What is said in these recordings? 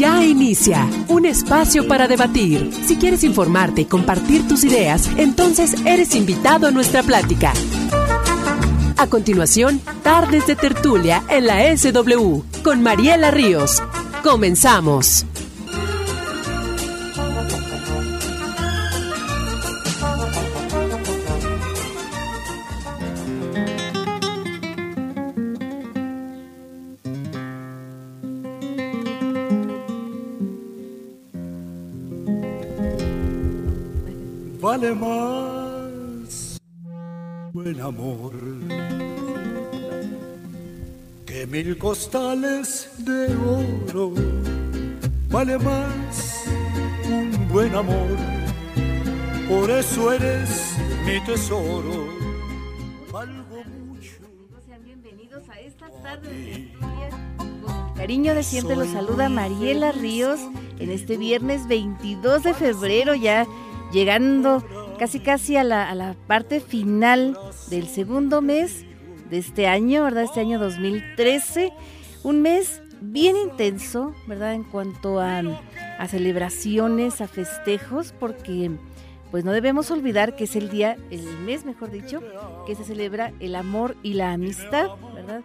Ya inicia un espacio para debatir. Si quieres informarte y compartir tus ideas, entonces eres invitado a nuestra plática. A continuación, Tardes de Tertulia en la SW con Mariela Ríos. Comenzamos. Vale más buen amor que mil costales de oro. Vale más un buen amor, por eso eres mi tesoro. Valgo mucho. Sean bienvenidos a esta tarde cariño de siempre los saluda Mariela Ríos en este viernes 22 de febrero ya llegando casi casi a la, parte final del segundo mes de este año, ¿verdad? Este año 2013, un mes bien intenso, ¿verdad? En cuanto a, a celebraciones, a festejos, porque pues no debemos olvidar que es el día, el mes mejor dicho, que se celebra el amor y la amistad, ¿verdad?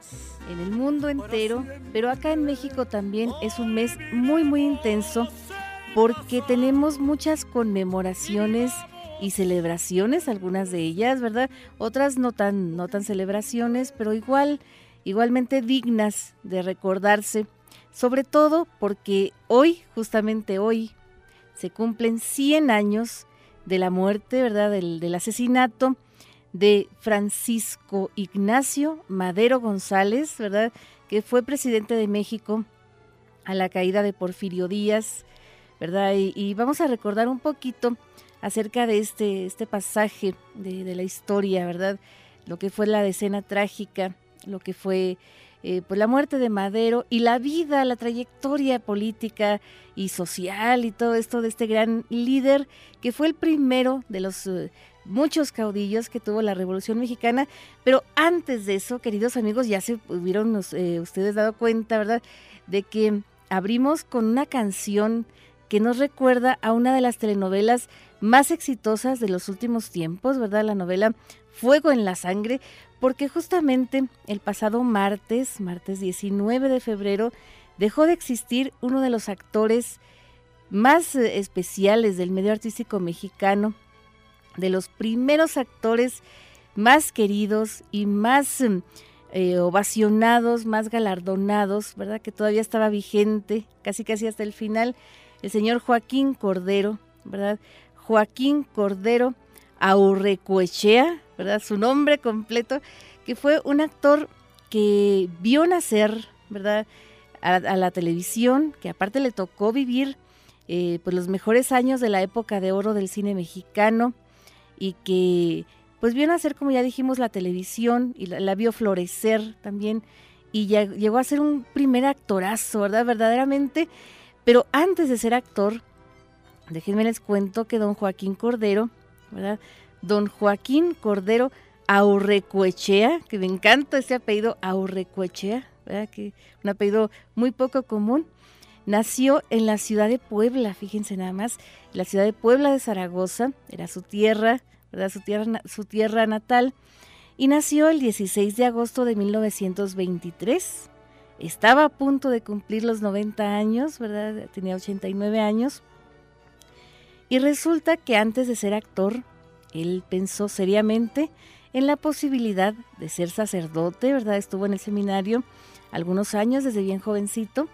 En el mundo entero, pero acá en México también es un mes muy, muy intenso porque tenemos muchas conmemoraciones y celebraciones, algunas de ellas, ¿verdad? Otras no tan, no tan celebraciones, pero igual, igualmente dignas de recordarse, sobre todo porque hoy, justamente hoy, se cumplen 100 años de la muerte, ¿verdad? Del, del asesinato de Francisco Ignacio Madero González, ¿verdad? Que fue presidente de México a la caída de Porfirio Díaz ¿verdad? Y, vamos a recordar un poquito acerca de este, este pasaje de, la historia, ¿verdad? Lo que fue la decena trágica, lo que fue eh, pues la muerte de Madero y la vida, la trayectoria política y social y todo esto de este gran líder que fue el primero de los eh, muchos caudillos que tuvo la Revolución Mexicana. Pero antes de eso, queridos amigos, ya se hubieron eh, ustedes dado cuenta, ¿verdad? De que abrimos con una canción que nos recuerda a una de las telenovelas más exitosas de los últimos tiempos, ¿verdad? La novela Fuego en la Sangre, porque justamente el pasado martes, martes 19 de febrero, dejó de existir uno de los actores más eh, especiales del medio artístico mexicano, de los primeros actores más queridos y más eh, ovacionados, más galardonados, ¿verdad? Que todavía estaba vigente, casi casi hasta el final el señor Joaquín Cordero, ¿verdad? Joaquín Cordero Aurrecoechea, ¿verdad? Su nombre completo, que fue un actor que vio nacer, ¿verdad? A, la televisión, que aparte le tocó vivir eh, pues los mejores años de la época de oro del cine mexicano y que pues vio nacer, como ya dijimos, la televisión y la, la vio florecer también y ya llegó a ser un primer actorazo, ¿verdad? Verdaderamente pero antes de ser actor, déjenme les cuento que don Joaquín Cordero, ¿verdad? Don Joaquín Cordero Aurrecoechea, que me encanta ese apellido Aurrecoechea, ¿verdad? Que un apellido muy poco común. Nació en la ciudad de Puebla, fíjense nada más, la ciudad de Puebla de Zaragoza, era su tierra, ¿verdad? Su tierra, su tierra natal, y nació el 16 de agosto de 1923 estaba a punto de cumplir los 90 años, ¿verdad? Tenía 89 años. Y resulta que antes de ser actor, él pensó seriamente en la posibilidad de ser sacerdote, ¿verdad? Estuvo en el seminario algunos años, desde bien jovencito.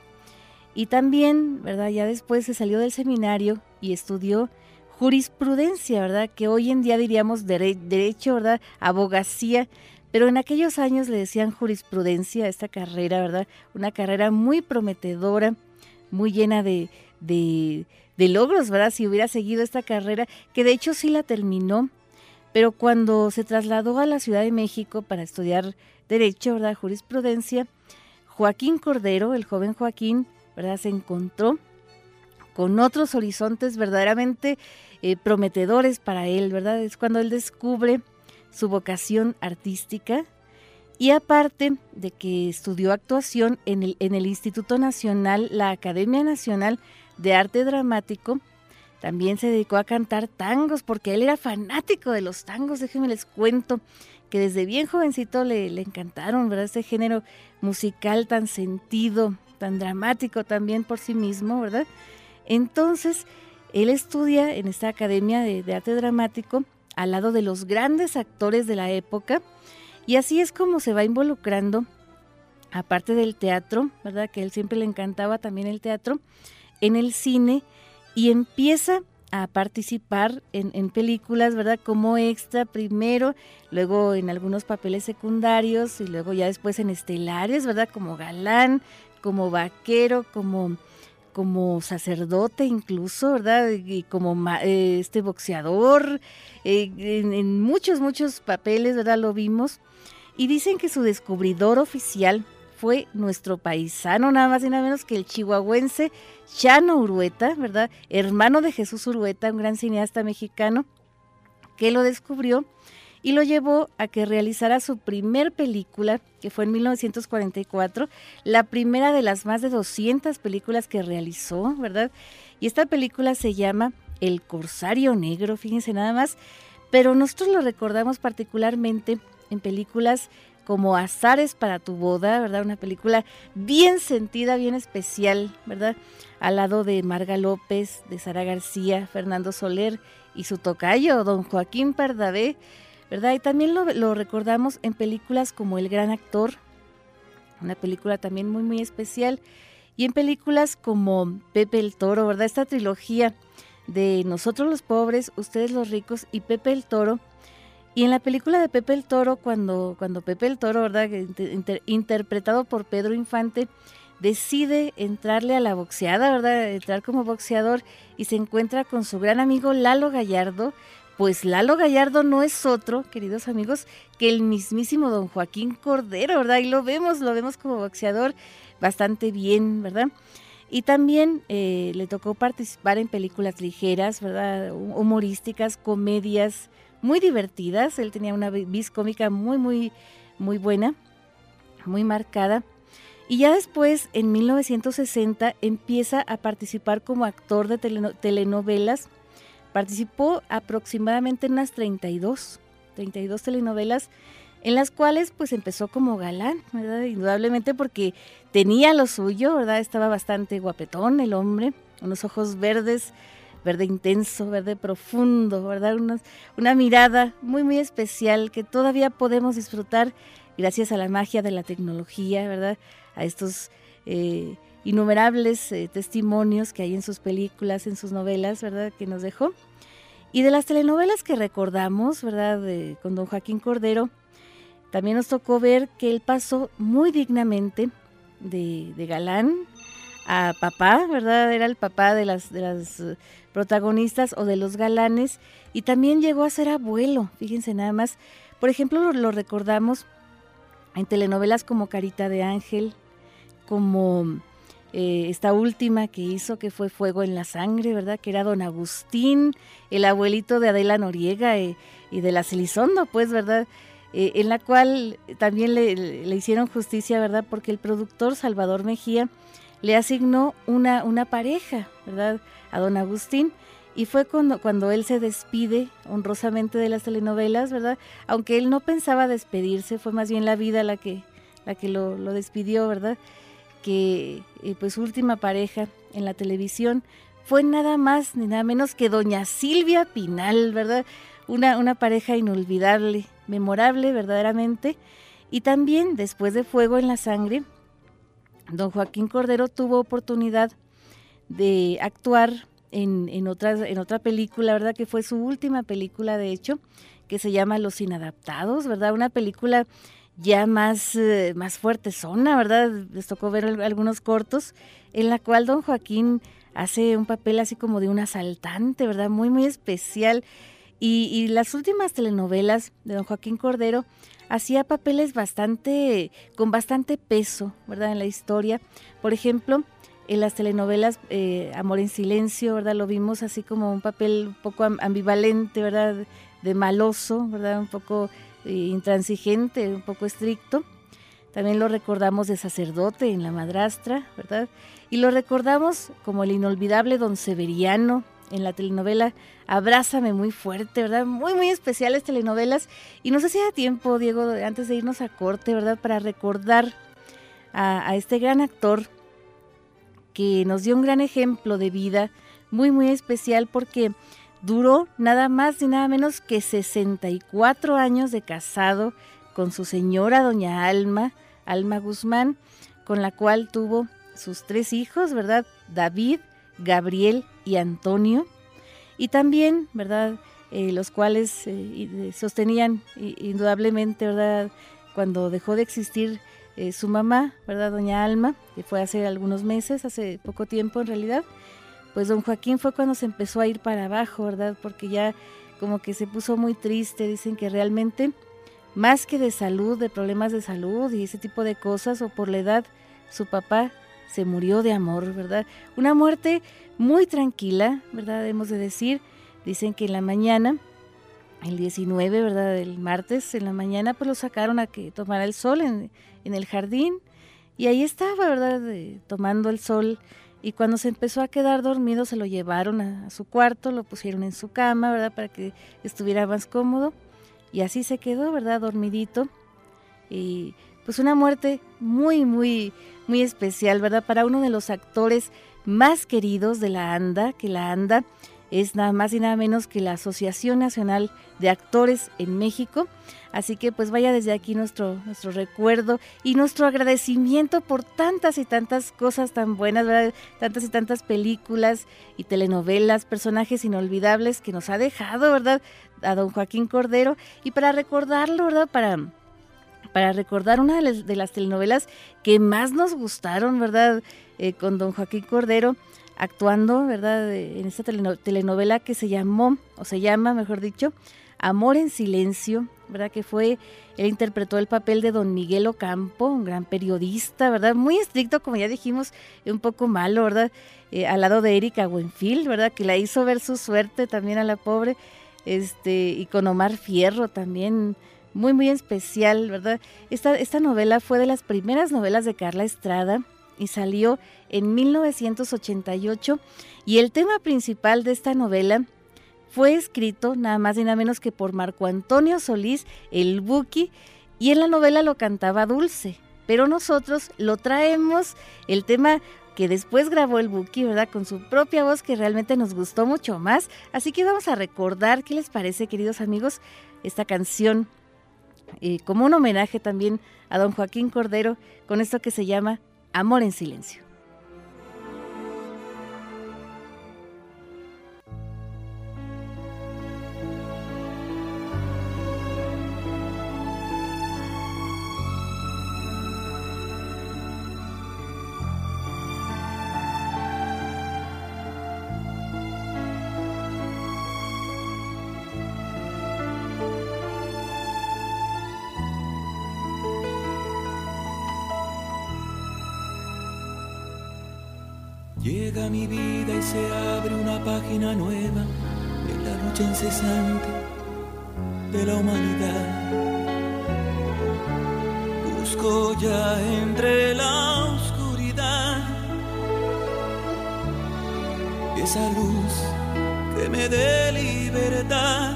Y también, ¿verdad? Ya después se salió del seminario y estudió jurisprudencia, ¿verdad? Que hoy en día diríamos derecho, ¿verdad? Abogacía, pero en aquellos años le decían jurisprudencia a esta carrera, ¿verdad? Una carrera muy prometedora, muy llena de, de, logros, ¿verdad? Si hubiera seguido esta carrera, que de hecho sí la terminó, pero cuando se trasladó a la Ciudad de México para estudiar Derecho, ¿verdad? Jurisprudencia, Joaquín Cordero, el joven Joaquín, ¿verdad? Se encontró con otros horizontes verdaderamente eh, prometedores para él, ¿verdad? Es cuando él descubre su vocación artística Y aparte de que estudió actuación en el, en el Instituto Nacional, la Academia Nacional de Arte Dramático, también se dedicó a cantar tangos porque él era fanático de los tangos, déjenme les cuento que desde bien jovencito le, le encantaron, ¿verdad? Este género musical tan sentido, tan dramático también por sí mismo, ¿verdad? Entonces, él estudia en esta Academia de, de Arte Dramático al lado de los grandes actores de la época y así es como se va involucrando, aparte del teatro, ¿verdad? Que él siempre le encantaba también el teatro, en el cine y empieza a participar en, películas, ¿verdad? Como extra primero, luego en algunos papeles secundarios y luego ya después en estelares, ¿verdad? Como galán, como vaquero, como, como sacerdote incluso, ¿verdad? Y como eh, este boxeador, eh, en, en muchos, muchos papeles, ¿verdad? Lo vimos. Y dicen que su descubridor oficial fue nuestro paisano, nada más y nada menos que el chihuahuense Chano Urueta, ¿verdad? Hermano de Jesús Urueta, un gran cineasta mexicano, que lo descubrió y lo llevó a que realizara su primer película, que fue en 1944, la primera de las más de 200 películas que realizó, ¿verdad? Y esta película se llama El Corsario Negro, fíjense nada más, pero nosotros lo recordamos particularmente en películas como Azares para tu boda, ¿verdad? Una película bien sentida, bien especial, ¿verdad? Al lado de Marga López, de Sara García, Fernando Soler y su tocayo, don Joaquín Pardavé, ¿verdad? Y también lo, recordamos en películas como El Gran Actor, una película también muy, muy especial, y en películas como Pepe el Toro, ¿verdad? Esta trilogía de Nosotros los pobres, ustedes los ricos y Pepe el Toro, y en la película de Pepe el Toro, cuando, cuando Pepe el Toro, ¿verdad? interpretado por Pedro Infante, decide entrarle a la boxeada, ¿verdad? Entrar como boxeador y se encuentra con su gran amigo Lalo Gallardo. Pues Lalo Gallardo no es otro, queridos amigos, que el mismísimo don Joaquín Cordero, ¿verdad? Y lo vemos, lo vemos como boxeador bastante bien, ¿verdad? Y también eh, le tocó participar en películas ligeras, ¿verdad? Humorísticas, comedias, muy divertidas. Él tenía una vis cómica muy, muy, muy buena, muy marcada. Y ya después, en 1960, empieza a participar como actor de telenovelas. Participó aproximadamente en unas 32, 32 telenovelas, en las cuales pues empezó como galán, ¿verdad? Indudablemente porque tenía lo suyo, ¿verdad? Estaba bastante guapetón el hombre, unos ojos verdes, verde intenso, verde profundo, ¿verdad? Una, una mirada muy, muy especial que todavía podemos disfrutar gracias a la magia de la tecnología, ¿verdad? A estos eh, innumerables eh, testimonios que hay en sus películas, en sus novelas, ¿verdad? Que nos dejó. Y de las telenovelas que recordamos, ¿verdad? con don Joaquín Cordero, también nos tocó ver que él pasó muy dignamente de, galán a papá, ¿verdad? Era el papá de las, de las protagonistas o de los galanes y también llegó a ser abuelo, fíjense nada más. Por ejemplo, lo, recordamos en telenovelas como Carita de Ángel, como eh, esta última que hizo que fue Fuego en la Sangre, ¿verdad? Que era don Agustín, el abuelito de Adela Noriega eh, y de la Celizondo, pues, ¿verdad? Eh, en la cual también le, le, hicieron justicia, ¿verdad? Porque el productor Salvador Mejía le asignó una, una pareja, ¿verdad? a don Agustín. Y fue cuando, cuando él se despide honrosamente de las telenovelas, ¿verdad? Aunque él no pensaba despedirse, fue más bien la vida la que, la que lo, despidió, ¿verdad? Que eh, pues su última pareja en la televisión fue nada más ni nada menos que doña Silvia Pinal, ¿verdad? Una, una pareja inolvidable, memorable verdaderamente. Y también después de Fuego en la Sangre, don Joaquín Cordero tuvo oportunidad de actuar en, en, en otra película, ¿verdad? Que fue su última película, de hecho, que se llama Los Inadaptados, ¿verdad? Una película ya más, eh, más fuerte zona, ¿verdad? Les tocó ver algunos cortos, en la cual don Joaquín hace un papel así como de un asaltante, ¿verdad? Muy, muy especial. Y, y las últimas telenovelas de don Joaquín Cordero hacía papeles bastante, con bastante peso, ¿verdad? En la historia. Por ejemplo, en las telenovelas eh, Amor en Silencio, ¿verdad? Lo vimos así como un papel un poco ambivalente, ¿verdad? De maloso, ¿verdad? Un poco intransigente, un poco estricto. también lo recordamos de sacerdote en La Madrastra, ¿verdad? Y lo recordamos como el inolvidable don Severiano en la telenovela Abrázame muy fuerte, ¿verdad? Muy, muy especiales telenovelas. Y no sé si da tiempo, Diego, antes de irnos a corte, ¿verdad? Para recordar a este gran actor que nos dio un gran ejemplo de vida, muy, muy especial porque duró nada más y nada menos que 64 años de casado con su señora doña Alma, Alma Guzmán, con la cual tuvo sus tres hijos, ¿verdad? David, Gabriel y Antonio. Y también, ¿verdad? Eh, los cuales eh, sostenían indudablemente, ¿verdad? Cuando dejó de existir eh, su mamá, ¿verdad? Doña Alma, que fue hace algunos meses, hace poco tiempo en realidad, pues don Joaquín fue cuando se empezó a ir para abajo, ¿verdad? Porque ya como que se puso muy triste, dicen que realmente más que de salud, de problemas de salud y ese tipo de cosas, o por la edad, su papá se murió de amor, ¿verdad? Una muerte muy tranquila, ¿verdad? Hemos de decir, dicen que en la mañana, el 19, ¿verdad? El martes, en la mañana, pues lo sacaron a que tomara el sol en, en el jardín y ahí estaba, ¿verdad? tomando el sol. Y cuando se empezó a quedar dormido, se lo llevaron a, su cuarto, lo pusieron en su cama, ¿verdad? Para que estuviera más cómodo. Y así se quedó, ¿verdad? Dormidito. Y pues una muerte muy, muy, muy especial, ¿verdad? Para uno de los actores más queridos de la ANDA, que la ANDA es nada más y nada menos que la Asociación Nacional de Actores en México. Así que pues vaya desde aquí nuestro, nuestro recuerdo y nuestro agradecimiento por tantas y tantas cosas tan buenas, ¿verdad? tantas y tantas películas y telenovelas, personajes inolvidables que nos ha dejado, ¿verdad? A don Joaquín Cordero. Y para recordarlo, ¿verdad? Para, para recordar una de las, telenovelas que más nos gustaron, ¿verdad? Eh, con don Joaquín Cordero actuando, ¿verdad? En esta telenovela que se llamó, o se llama, mejor dicho, Amor en Silencio, ¿verdad? Que fue, él interpretó el papel de don Miguel Ocampo, un gran periodista, ¿verdad? Muy estricto, como ya dijimos, un poco malo, ¿verdad? Eh, al lado de Erika Buenfil, ¿verdad? Que la hizo ver su suerte también a la pobre, este, y con Omar Fierro también, muy, muy especial, ¿verdad? Esta, esta novela fue de las primeras novelas de Carla Estrada y salió en 1988, y el tema principal de esta novela fue escrito nada más y nada menos que por Marco Antonio Solís, el Buki, y en la novela lo cantaba Dulce. Pero nosotros lo traemos, el tema que después grabó el Buki, ¿verdad? Con su propia voz que realmente nos gustó mucho más. Así que vamos a recordar, ¿qué les parece, queridos amigos? Esta canción, eh, como un homenaje también a don Joaquín Cordero, con esto que se llama Amor en Silencio. De la humanidad. Busco ya entre la oscuridad esa luz que me dé libertad.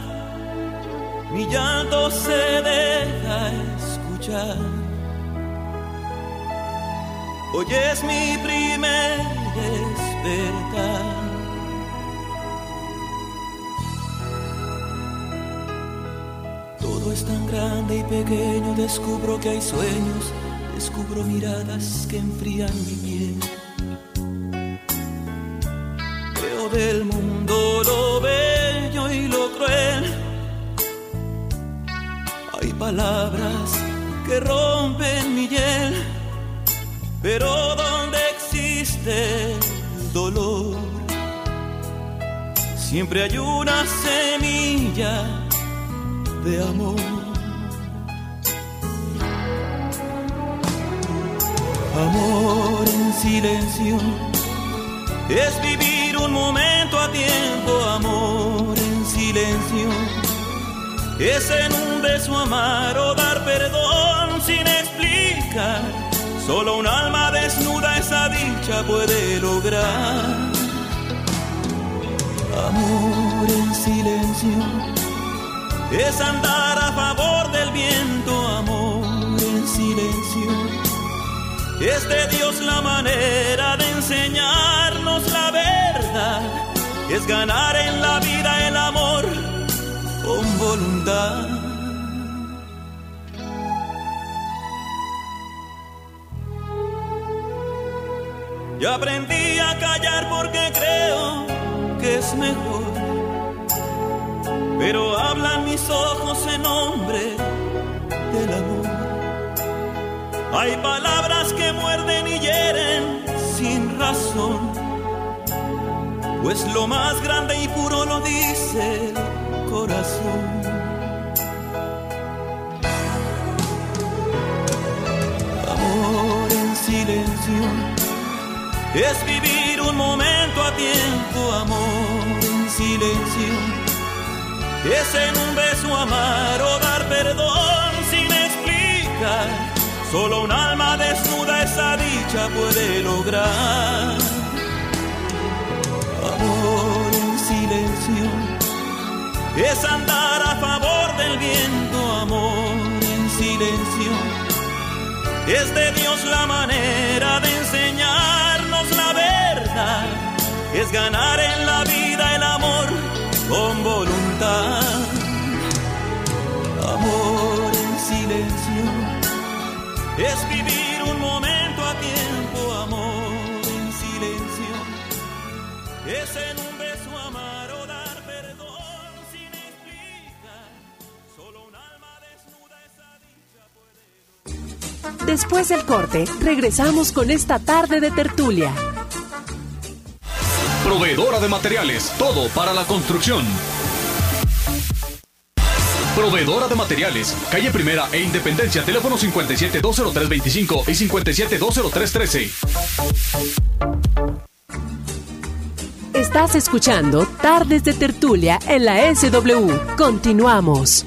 Mi llanto se deja escuchar. Hoy es mi primer despertar. Es tan grande y pequeño, descubro que hay sueños, descubro miradas que enfrían mi piel. Veo del mundo lo bello y lo cruel. Hay palabras que rompen mi hiel, pero donde existe el dolor, siempre hay una semilla amor. Amor en silencio es vivir un momento a tiempo, amor en silencio es en un beso amar o dar perdón sin explicar. Solo un alma desnuda esa dicha puede lograr. Amor en silencio es andar a favor del viento, amor en silencio. Es de Dios la manera de enseñarnos la verdad, es ganar en la vida el amor con voluntad. Yo aprendí a callar porque creo que es mejor. Pero hablan mis ojos en nombre del amor. Hay palabras que muerden y hieren sin razón. Pues lo más grande y puro lo dice el corazón. Amor en silencio es vivir un momento a tiempo, amor en silencio. Es en un beso amar o dar perdón sin explicar. Solo un alma desnuda esa dicha puede lograr. Amor en silencio es andar a favor del viento, amor en silencio. Es de Dios la manera de enseñarnos la verdad, es ganar en la vida el amor con voluntad. Es vivir un momento a tiempo, amor en silencio, es en un beso amar o dar perdón sin explicar, solo un alma desnuda esa dicha puede... Después del corte, regresamos con esta tarde de tertulia. Proveedora de materiales, todo para la construcción. Proveedora de materiales, calle Primera e Independencia, teléfono 57-203-25 y 57-203-13. Estás escuchando Tardes de Tertulia en la SW. Continuamos.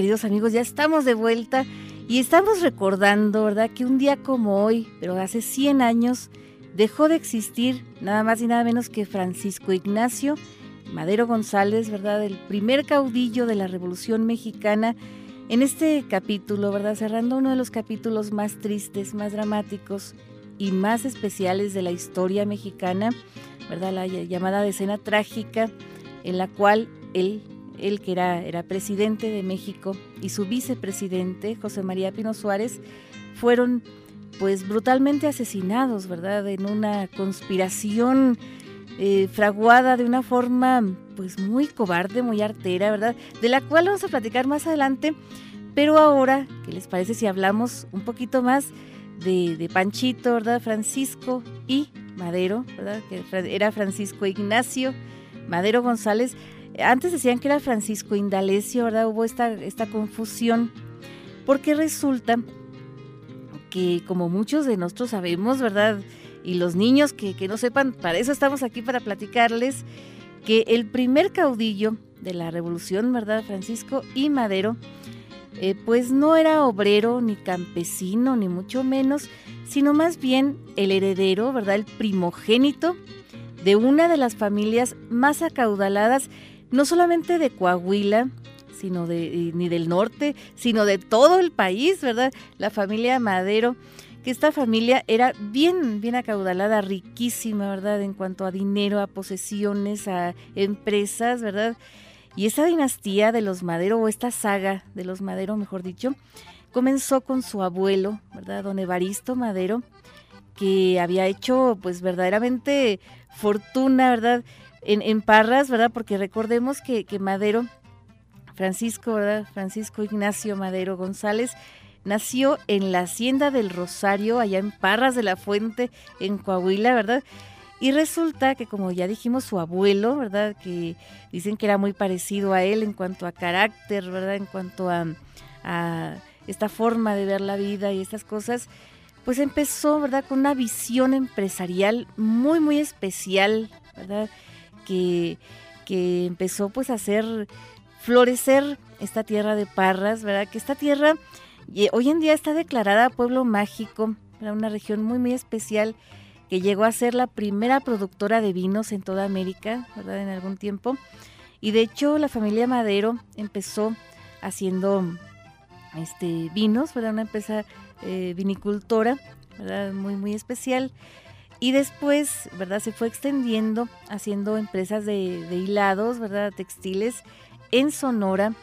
Queridos amigos, ya estamos de vuelta y estamos recordando, ¿verdad?, que un día como hoy, pero hace 100 años, dejó de existir nada más y nada menos que Francisco Ignacio Madero González, ¿verdad?, el primer caudillo de la Revolución Mexicana. En este capítulo, ¿verdad?, cerrando uno de los capítulos más tristes, más dramáticos y más especiales de la historia mexicana, ¿verdad?, la llamada decena trágica, en la cual él él que era, era presidente de México y su vicepresidente, José María Pino Suárez, fueron pues brutalmente asesinados, ¿verdad? En una conspiración eh, fraguada de una forma pues muy cobarde, muy artera, ¿verdad? De la cual vamos a platicar más adelante, pero ahora, ¿qué les parece si hablamos un poquito más de, de Panchito, ¿verdad? Francisco y Madero, ¿verdad? Que era Francisco Ignacio Madero González, antes decían que era Francisco Indalecio, ¿verdad? Hubo esta, esta confusión, porque resulta que como muchos de nosotros sabemos, ¿verdad? Y los niños que, que no sepan, para eso estamos aquí, para platicarles, que el primer caudillo de la revolución, ¿verdad? Francisco y Madero, eh, pues no era obrero ni campesino, ni mucho menos, sino más bien el heredero, ¿verdad? El primogénito de una de las familias más acaudaladas no solamente de Coahuila, sino de, ni del norte, sino de todo el país, ¿verdad? La familia Madero, que esta familia era bien, bien acaudalada, riquísima, ¿verdad? En cuanto a dinero, a posesiones, a empresas, ¿verdad? Y esa dinastía de los Madero, o esta saga de los Madero, mejor dicho, comenzó con su abuelo, ¿verdad? Don Evaristo Madero, que había hecho, pues, verdaderamente fortuna, ¿verdad? En, Parras, ¿verdad? Porque recordemos que, que Madero, Francisco, ¿verdad? Francisco Ignacio Madero González, nació en la hacienda del Rosario, allá en Parras de la Fuente, en Coahuila, ¿verdad? Y resulta que, como ya dijimos, su abuelo, ¿verdad? Que dicen que era muy parecido a él en cuanto a carácter, ¿verdad? En cuanto a, a esta forma de ver la vida y estas cosas, pues empezó, ¿verdad? Con una visión empresarial muy, muy especial, ¿verdad? Que, empezó pues a hacer florecer esta tierra de Parras, ¿verdad? Que esta tierra hoy en día está declarada pueblo mágico, era una región muy, muy especial que llegó a ser la primera productora de vinos en toda América, ¿verdad? En algún tiempo. Y de hecho la familia Madero empezó haciendo este, vinos, ¿verdad? Una empresa eh, vinicultora, ¿verdad? Muy, muy especial. Y después, ¿verdad? Se fue extendiendo haciendo empresas de, hilados, ¿verdad? Textiles en Sonora,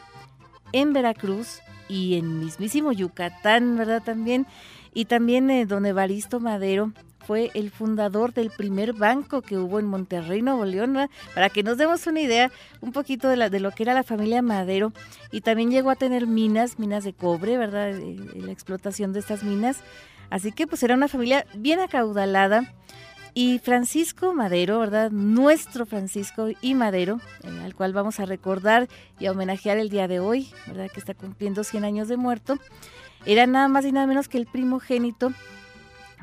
en Veracruz y en mismísimo Yucatán, ¿verdad? También. Y también eh, don Evaristo Madero fue el fundador del primer banco que hubo en Monterrey, Nuevo León, para que nos demos una idea un poquito de, la, de lo que era la familia Madero. Y también llegó a tener minas, minas de cobre, ¿verdad? Eh, eh, la explotación de estas minas. Así que pues era una familia bien acaudalada. Y Francisco Madero, ¿verdad? Nuestro Francisco y Madero, al cual vamos a recordar y a homenajear el día de hoy, ¿verdad? Que está cumpliendo 100 años de muerto. Era nada más y nada menos que el primogénito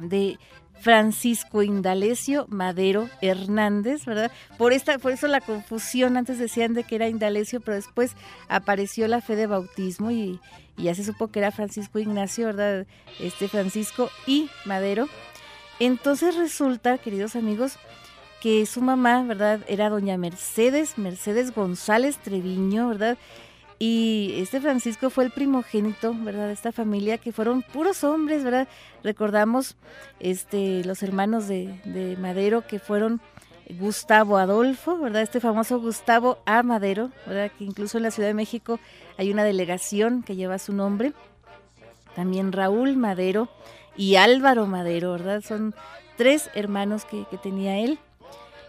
de Francisco Indalecio Madero Hernández, ¿verdad? Por esta, por eso la confusión, antes decían de que era Indalecio, pero después apareció la fe de bautismo y, ya se supo que era Francisco Ignacio, ¿verdad? Este Francisco y Madero. Entonces resulta, queridos amigos, que su mamá, ¿verdad? Era doña Mercedes, Mercedes González Treviño, ¿verdad? Y este Francisco fue el primogénito, ¿verdad? De esta familia que fueron puros hombres, ¿verdad? Recordamos este, los hermanos de, Madero que fueron Gustavo Adolfo, ¿verdad? Este famoso Gustavo A. Madero, ¿verdad? Que incluso en la Ciudad de México hay una delegación que lleva su nombre. También Raúl Madero y Álvaro Madero, ¿verdad? Son tres hermanos que, tenía él.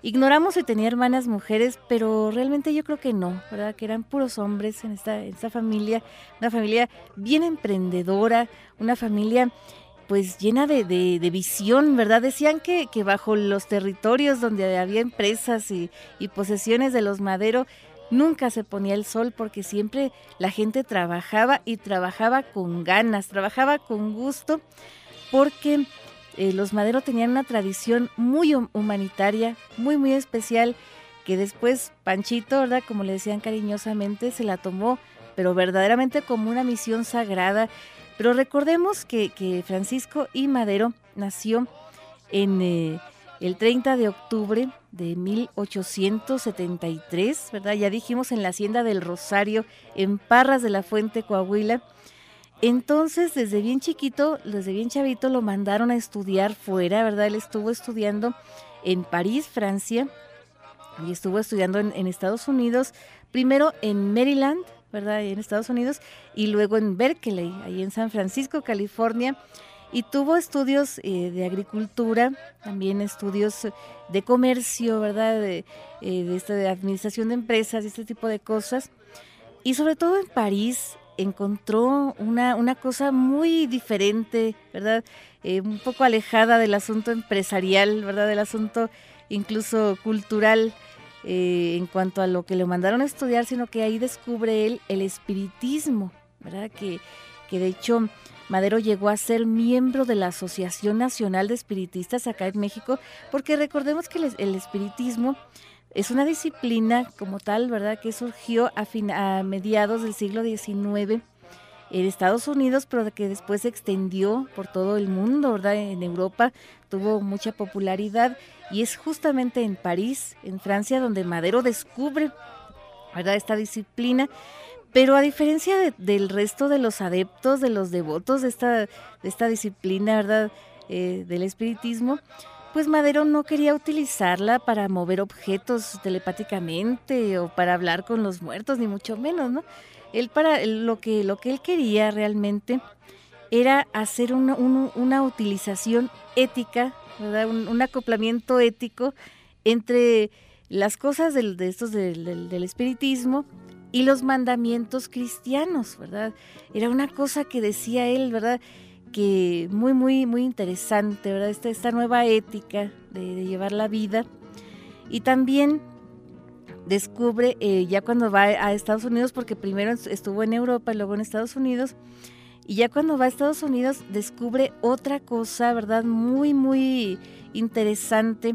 Ignoramos si tenía hermanas mujeres, pero realmente yo creo que no, ¿verdad? Que eran puros hombres en esta, familia, una familia bien emprendedora, una familia pues llena de, visión, ¿verdad? Decían que, bajo los territorios donde había empresas y posesiones de los Madero, nunca se ponía el sol porque siempre la gente trabajaba y trabajaba con ganas, trabajaba con gusto, porque eh, los Madero tenían una tradición muy humanitaria, muy, muy especial, que después Panchito, ¿verdad? Como le decían cariñosamente, se la tomó, pero verdaderamente como una misión sagrada. Pero recordemos que, Francisco y Madero nació en eh, el 30 de octubre de 1873, ¿verdad? Ya dijimos en la hacienda del Rosario, en Parras de la Fuente, Coahuila. Entonces, desde bien chiquito, desde bien chavito, lo mandaron a estudiar fuera, ¿verdad? Él estuvo estudiando en París, Francia, y estuvo estudiando en, Estados Unidos, primero en Maryland, ¿verdad? En Estados Unidos, y luego en Berkeley, ahí en San Francisco, California, y tuvo estudios eh, de agricultura, también estudios de comercio, ¿verdad? De, eh, de, de administración de empresas y este tipo de cosas. Y sobre todo en París, encontró una, una cosa muy diferente, ¿verdad? Eh, un poco alejada del asunto empresarial, ¿verdad? Del asunto incluso cultural eh, en cuanto a lo que le mandaron a estudiar, sino que ahí descubre él el espiritismo, ¿verdad? Que, que de hecho Madero llegó a ser miembro de la Asociación Nacional de Espiritistas acá en México, porque recordemos que el espiritismo es una disciplina como tal, ¿verdad?, que surgió a, a mediados del siglo XIX en Estados Unidos, pero que después se extendió por todo el mundo, ¿verdad? En Europa tuvo mucha popularidad y es justamente en París, en Francia, donde Madero descubre, ¿verdad?, esta disciplina. Pero a diferencia del resto de los adeptos, de los devotos de esta, de esta disciplina, ¿verdad?, eh, del espiritismo, pues Madero no quería utilizarla para mover objetos telepáticamente o para hablar con los muertos, ni mucho menos, ¿no? Él para lo que, lo que él quería realmente era hacer una, utilización ética, ¿verdad? Un, acoplamiento ético entre las cosas del, de estos del, del espiritismo y los mandamientos cristianos, ¿verdad? Era una cosa que decía él, ¿verdad? Que muy, muy, muy interesante, ¿verdad? Esta, esta nueva ética de, llevar la vida. Y también descubre, eh, ya cuando va a Estados Unidos, porque primero estuvo en Europa y luego en Estados Unidos, y ya cuando va a Estados Unidos descubre otra cosa, ¿verdad? Muy, muy interesante,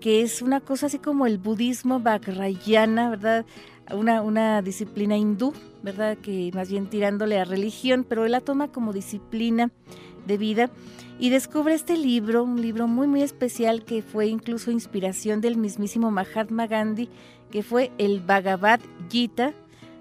que es una cosa así como el budismo Vajrayana, ¿verdad? Una, una disciplina hindú, ¿verdad? Que más bien tirándole a religión, pero él la toma como disciplina de vida y descubre este libro, un libro muy muy especial que fue incluso inspiración del mismísimo Mahatma Gandhi, que fue el Bhagavad Gita,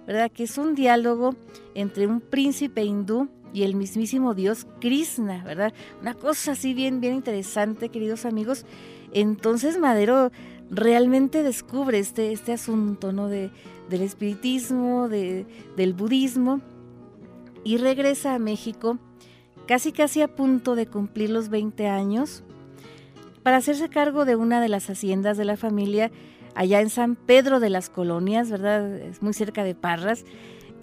¿verdad? Que es un diálogo entre un príncipe hindú y el mismísimo dios Krishna, ¿verdad? Una cosa así bien, bien interesante, queridos amigos. Entonces Madero realmente descubre este, este asunto, ¿no? De, del espiritismo, de, del budismo, y regresa a México casi casi a punto de cumplir los 20 años para hacerse cargo de una de las haciendas de la familia allá en San Pedro de las Colonias, ¿verdad? Es muy cerca de Parras.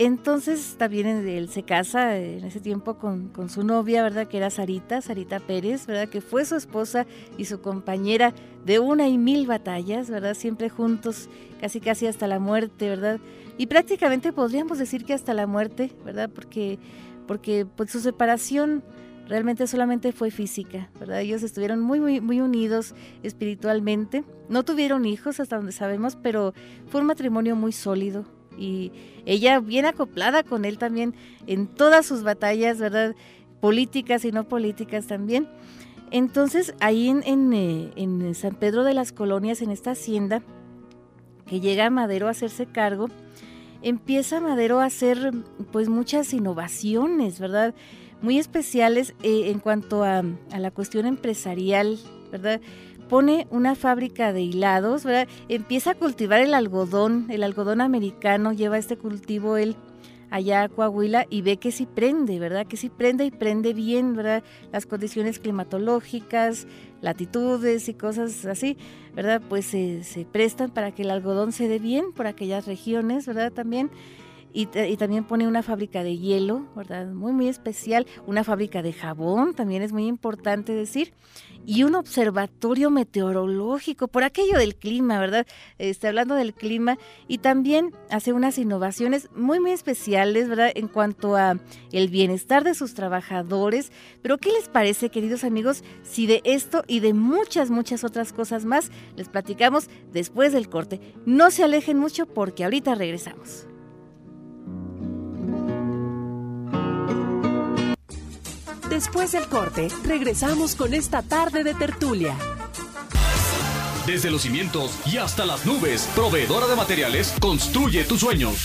Entonces también él se casa en ese tiempo con, su novia, ¿verdad? Que era Sarita, Sarita Pérez, ¿verdad? Que fue su esposa y su compañera de una y mil batallas, ¿verdad? Siempre juntos, casi casi hasta la muerte, ¿verdad? Y prácticamente podríamos decir que hasta la muerte, ¿verdad? Porque, porque pues, su separación realmente solamente fue física, ¿verdad? Ellos estuvieron muy, muy, muy unidos espiritualmente. No tuvieron hijos hasta donde sabemos, pero fue un matrimonio muy sólido y ella bien acoplada con él también en todas sus batallas, ¿verdad? Políticas y no políticas también. Entonces, ahí eh, en San Pedro de las Colonias, en esta hacienda, que llega Madero a hacerse cargo, empieza Madero a hacer pues muchas innovaciones, ¿verdad? muy especiales eh, en cuanto a, la cuestión empresarial, ¿verdad? Pone una fábrica de hilados, ¿verdad? Empieza a cultivar el algodón, el algodón americano, lleva este cultivo él allá a Coahuila y ve que sí prende, ¿verdad? Que sí prende y prende bien, ¿verdad? Las condiciones climatológicas, latitudes y cosas así, ¿verdad? Pues se, se prestan para que el algodón se dé bien por aquellas regiones, ¿verdad? También. Y, también pone una fábrica de hielo, ¿verdad? Muy, muy especial. Una fábrica de jabón, también es muy importante decir. Y un observatorio meteorológico, por aquello del clima, ¿verdad? Está hablando del clima. Y también hace unas innovaciones muy, muy especiales, ¿verdad? En cuanto a el bienestar de sus trabajadores. Pero, ¿qué les parece, queridos amigos, si de esto y de muchas, muchas otras cosas más les platicamos después del corte? No se alejen mucho porque ahorita regresamos. Después del corte, regresamos con esta tarde de tertulia. Desde los cimientos y hasta las nubes, proveedora de materiales, construye tus sueños.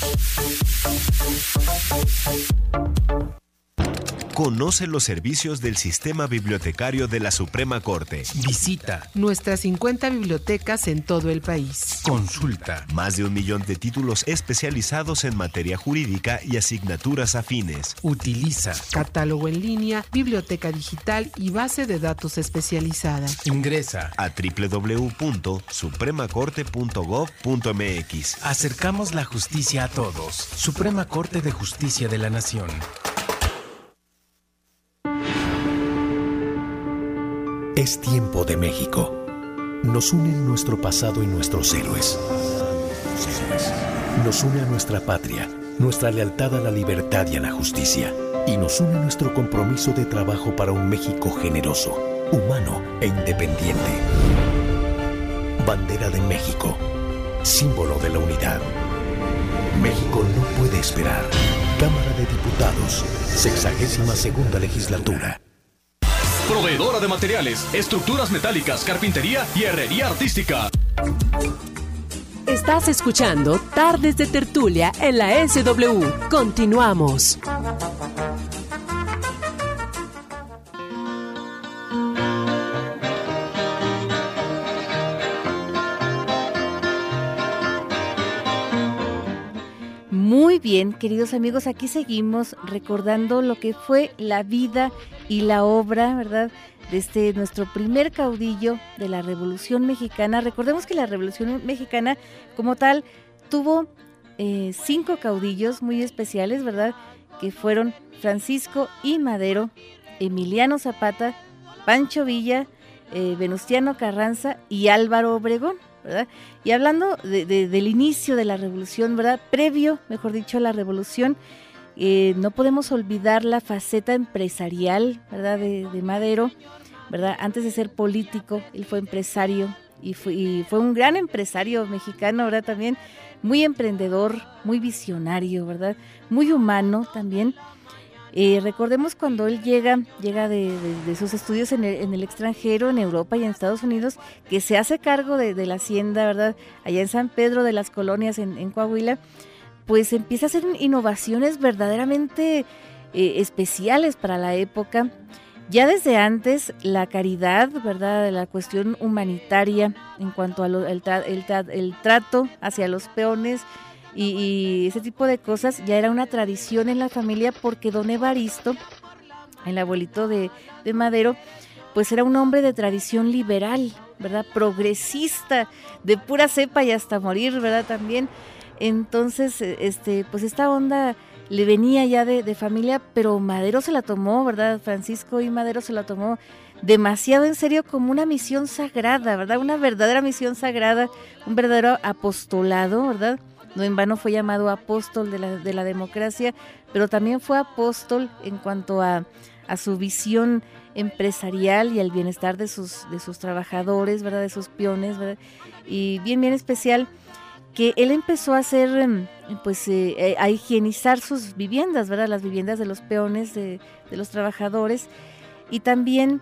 Conoce los servicios del sistema bibliotecario de la Suprema Corte. Visita nuestras 50 bibliotecas en todo el país. Consulta más de un millón de títulos especializados en materia jurídica y asignaturas afines. Utiliza catálogo en línea, biblioteca digital y base de datos especializada. Ingresa a www.supremacorte.gov.mx. Acercamos la justicia a todos. Suprema Corte de Justicia de la Nación. Es tiempo de México. Nos unen nuestro pasado y nuestros héroes. Nos une a nuestra patria, nuestra lealtad a la libertad y a la justicia. Y nos une nuestro compromiso de trabajo para un México generoso, humano e independiente. Bandera de México, símbolo de la unidad. México no puede esperar. Cámara de Diputados, sexagésima segunda legislatura. Proveedora de materiales, estructuras metálicas, carpintería y herrería artística. Estás escuchando Tardes de Tertulia en la SW. Continuamos. Muy bien, queridos amigos, aquí seguimos recordando lo que fue la vida y la obra, ¿verdad? De este nuestro primer caudillo de la Revolución Mexicana. Recordemos que la Revolución Mexicana, como tal, tuvo eh, cinco caudillos muy especiales, ¿verdad? Que fueron Francisco y Madero, Emiliano Zapata, Pancho Villa, eh, Venustiano Carranza y Álvaro Obregón. Y hablando del inicio de la revolución, ¿verdad? Previo, mejor dicho, a la revolución, eh, no podemos olvidar la faceta empresarial, ¿verdad? De, Madero, ¿verdad? Antes de ser político, él fue empresario y fue, y fue un gran empresario mexicano, ¿verdad? También muy emprendedor, muy visionario, ¿verdad? Muy humano también. Eh, recordemos cuando él llega, llega de, sus estudios en el, extranjero, en Europa y en Estados Unidos, que se hace cargo de, la hacienda, ¿verdad? Allá en San Pedro de las Colonias, en, Coahuila, pues empieza a hacer innovaciones verdaderamente eh, especiales para la época. Ya desde antes, la caridad, ¿verdad? La cuestión humanitaria en cuanto al el trato hacia los peones, y, ese tipo de cosas ya era una tradición en la familia porque don Evaristo, el abuelito de, Madero, pues era un hombre de tradición liberal, ¿verdad? Progresista, de pura cepa y hasta morir, ¿verdad? También. Entonces, este, pues esta onda le venía ya de, de, familia, pero Madero se la tomó, ¿verdad? Francisco y Madero se la tomó demasiado en serio como una misión sagrada, ¿verdad? Una verdadera misión sagrada, un verdadero apostolado, ¿verdad? No en vano fue llamado apóstol de la, de la democracia, pero también fue apóstol en cuanto a, su visión empresarial y al bienestar de sus, de sus trabajadores, ¿verdad? de sus peones, ¿verdad? y bien, bien especial que él empezó a hacer, em, pues, eh, eh, a higienizar sus viviendas, ¿verdad? Las viviendas de los peones, de, de, los trabajadores, y también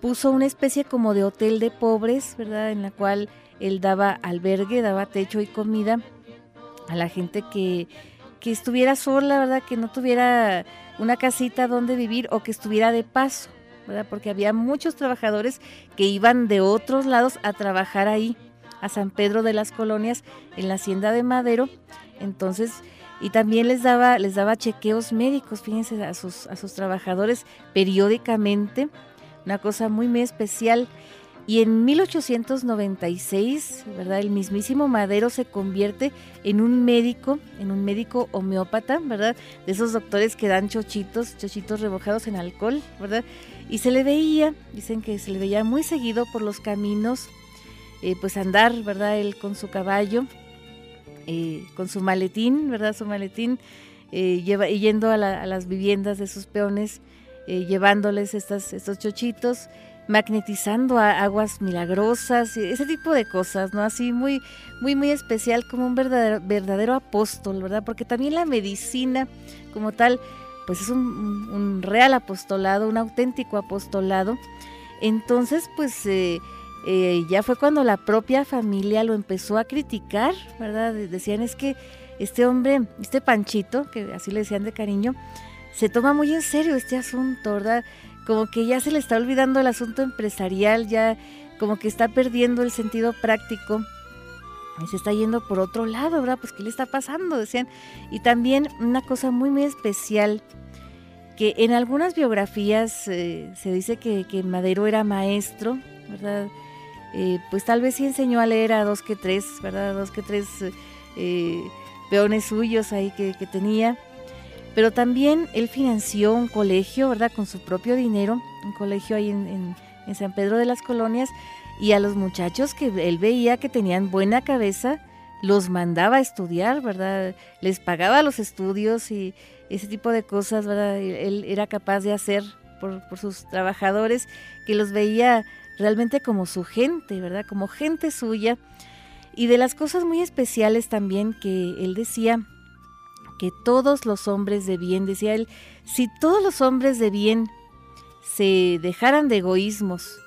puso una especie como de hotel de pobres, ¿verdad? En la cual él daba albergue, daba techo y comida a la gente que, que estuviera sola, ¿verdad? Que no tuviera una casita donde vivir o que estuviera de paso, ¿verdad? Porque había muchos trabajadores que iban de otros lados a trabajar ahí, a San Pedro de las Colonias, en la hacienda de Madero. Entonces, y también les daba, les daba chequeos médicos, fíjense, a sus, a sus trabajadores periódicamente, una cosa muy, muy especial. Y en 1896, ¿verdad? El mismísimo Madero se convierte en un médico, en un médico homeópata, ¿verdad? De esos doctores que dan chochitos, chochitos remojados en alcohol, ¿verdad? Y se le veía, dicen que se le veía muy seguido por los caminos, eh, pues andar, ¿verdad? Él con su caballo, eh, con su maletín, ¿verdad? Su maletín, eh, lleva, yendo a, las viviendas de sus peones, llevándoles estas, estos chochitos magnetizando aguas milagrosas, ese tipo de cosas, ¿no? Así muy, muy, muy especial, como un verdadero, verdadero apóstol, ¿verdad? Porque también la medicina, como tal, pues es un, real apostolado, un auténtico apostolado. Entonces, pues eh, eh, ya fue cuando la propia familia lo empezó a criticar, ¿verdad? Decían es que este hombre, este Panchito, que así le decían de cariño, se toma muy en serio este asunto, ¿verdad? Como que ya se le está olvidando el asunto empresarial, ya como que está perdiendo el sentido práctico y se está yendo por otro lado, ¿verdad? Pues ¿qué le está pasando? Decían. Y también una cosa muy, muy especial, que en algunas biografías eh, se dice que, Madero era maestro, ¿verdad? Eh, pues tal vez sí enseñó a leer a dos que tres, ¿verdad? Dos que tres eh, peones suyos ahí que, que tenía pero también él financió un colegio, ¿verdad? Con su propio dinero, un colegio ahí en, San Pedro de las Colonias, y a los muchachos que él veía que tenían buena cabeza, los mandaba a estudiar, ¿verdad? Les pagaba los estudios y ese tipo de cosas, ¿verdad? Él era capaz de hacer por, por sus trabajadores, que los veía realmente como su gente, ¿verdad? Como gente suya. Y de las cosas muy especiales también que él decía, que todos los hombres de bien, decía él, si todos los hombres de bien se dejaran de egoísmos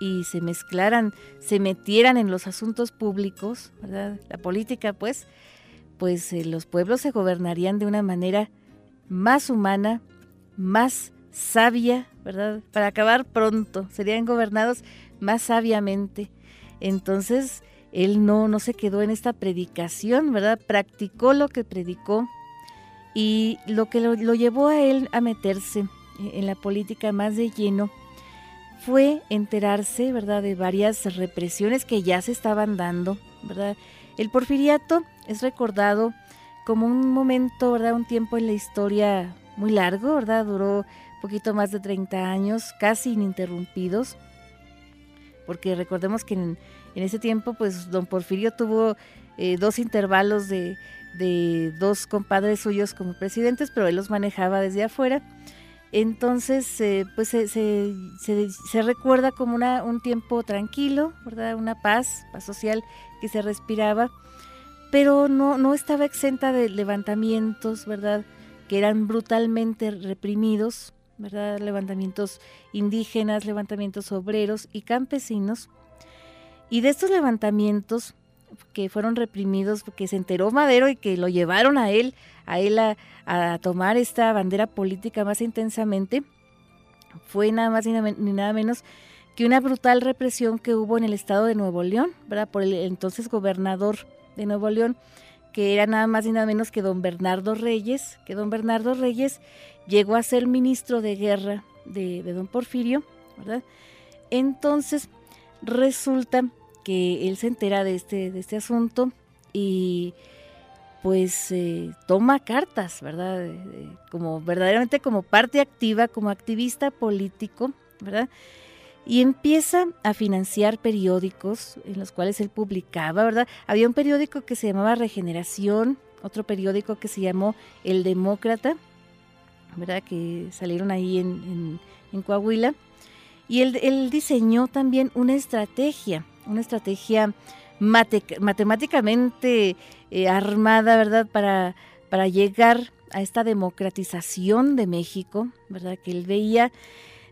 y se mezclaran, se metieran en los asuntos públicos, ¿verdad? la política pues, pues eh, los pueblos se gobernarían de una manera más humana, más sabia, ¿verdad? Para acabar pronto, serían gobernados más sabiamente. Entonces, él no, no se quedó en esta predicación, ¿verdad? Practicó lo que predicó y lo que lo, llevó a él a meterse en la política más de lleno fue enterarse, ¿verdad?, de varias represiones que ya se estaban dando, ¿verdad? El porfiriato es recordado como un momento, ¿verdad?, un tiempo en la historia muy largo, ¿verdad? Duró poquito más de 30 años, casi ininterrumpidos, porque recordemos que en, ese tiempo, pues don Porfirio tuvo eh, dos intervalos de, de dos compadres suyos como presidentes, pero él los manejaba desde afuera. Entonces, eh, pues se, se, recuerda como una, un tiempo tranquilo, ¿verdad? Una paz, paz social que se respiraba, pero no, no estaba exenta de levantamientos, ¿verdad? Que eran brutalmente reprimidos, ¿verdad? Levantamientos indígenas, levantamientos obreros y campesinos. Y de estos levantamientos que fueron reprimidos, que se enteró Madero y que lo llevaron a él a él a, tomar esta bandera política más intensamente, fue nada más ni nada menos que una brutal represión que hubo en el estado de Nuevo León, ¿verdad? Por el entonces gobernador de Nuevo León, que era nada más ni nada menos que don Bernardo Reyes, que don Bernardo Reyes llegó a ser ministro de guerra de, de don Porfirio, ¿verdad? Entonces resulta que él se entera de este, de este asunto y pues eh, toma cartas, ¿verdad? como verdaderamente como parte activa, como activista político, ¿verdad? Y empieza a financiar periódicos en los cuales él publicaba, ¿verdad? Había un periódico que se llamaba Regeneración, otro periódico que se llamó El Demócrata, ¿verdad? Que salieron ahí en, Coahuila. Y él, él diseñó también una estrategia, una estrategia matemáticamente eh, armada, ¿verdad?, para, para llegar a esta democratización de México, ¿verdad?, que él veía,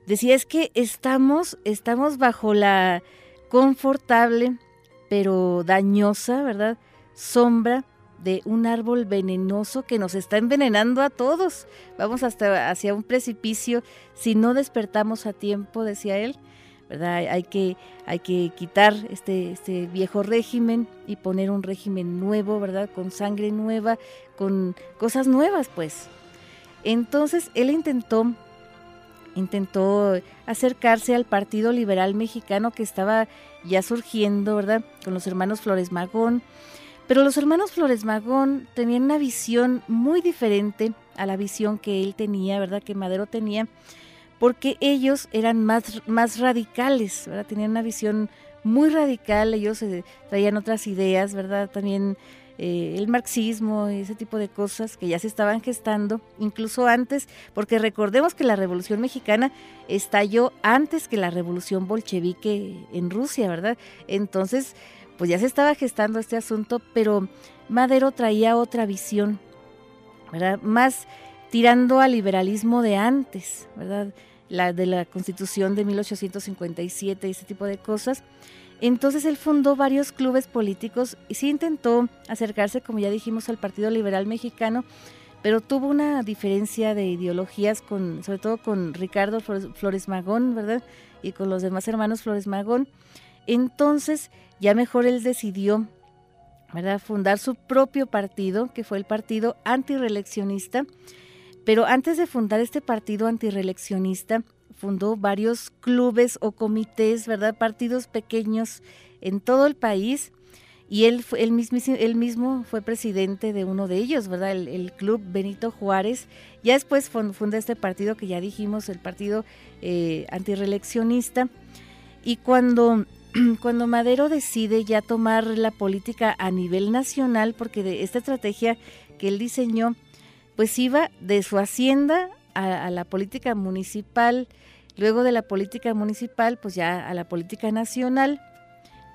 decía, es que estamos, estamos bajo la confortable, pero dañosa, ¿verdad?, sombra de un árbol venenoso que nos está envenenando a todos. Vamos hasta hacia un precipicio si no despertamos a tiempo, decía él. Hay que, hay que quitar este, este viejo régimen y poner un régimen nuevo, ¿verdad? Con sangre nueva, con cosas nuevas, pues. Entonces él intentó, intentó acercarse al Partido Liberal Mexicano que estaba ya surgiendo, ¿verdad? Con los hermanos Flores Magón. Pero los hermanos Flores Magón tenían una visión muy diferente a la visión que él tenía, ¿verdad? Que Madero tenía porque ellos eran más, más radicales, ¿verdad? Tenían una visión muy radical, ellos eh, traían otras ideas, ¿verdad? También eh, el marxismo y ese tipo de cosas que ya se estaban gestando, incluso antes, porque recordemos que la Revolución Mexicana estalló antes que la Revolución Bolchevique en Rusia, ¿verdad? Entonces, pues ya se estaba gestando este asunto, pero Madero traía otra visión, ¿verdad? Más tirando al liberalismo de antes, ¿verdad? La de la Constitución de 1857 y ese tipo de cosas. Entonces él fundó varios clubes políticos y sí intentó acercarse, como ya dijimos, al Partido Liberal Mexicano, pero tuvo una diferencia de ideologías con, sobre todo con Ricardo Flores Magón, ¿verdad? Y con los demás hermanos Flores Magón. Entonces, ya mejor él decidió, ¿verdad?, fundar su propio partido, que fue el Partido Antireeleccionista, pero antes de fundar este partido antireeleccionista, fundó varios clubes o comités, ¿verdad? Partidos pequeños en todo el país. Y él, él, mismo, mismo fue presidente de uno de ellos, ¿verdad? El, Club Benito Juárez. Ya después funda este partido que ya dijimos, el partido eh. Y cuando, cuando Madero decide ya tomar la política a nivel nacional, porque de esta estrategia que él diseñó pues iba de su hacienda a, la política municipal, luego de la política municipal, pues ya a la política nacional,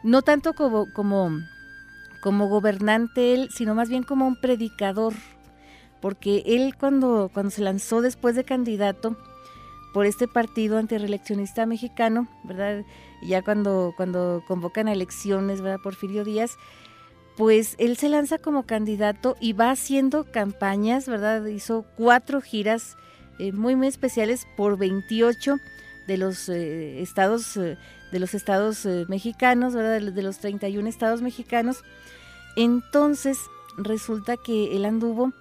no tanto como, como, como gobernante él, sino más bien como un predicador, porque él cuando, cuando se lanzó después de candidato por este partido antireeleccionista mexicano, ¿verdad? Ya cuando, cuando convocan a elecciones, ¿verdad? Porfirio Díaz, pues él se lanza como candidato y va haciendo campañas, ¿verdad? Hizo cuatro giras eh, muy, muy especiales por 28 de los eh, estados, eh, de los estados mexicanos, ¿verdad? De los 31 estados mexicanos. Entonces, resulta que él anduvo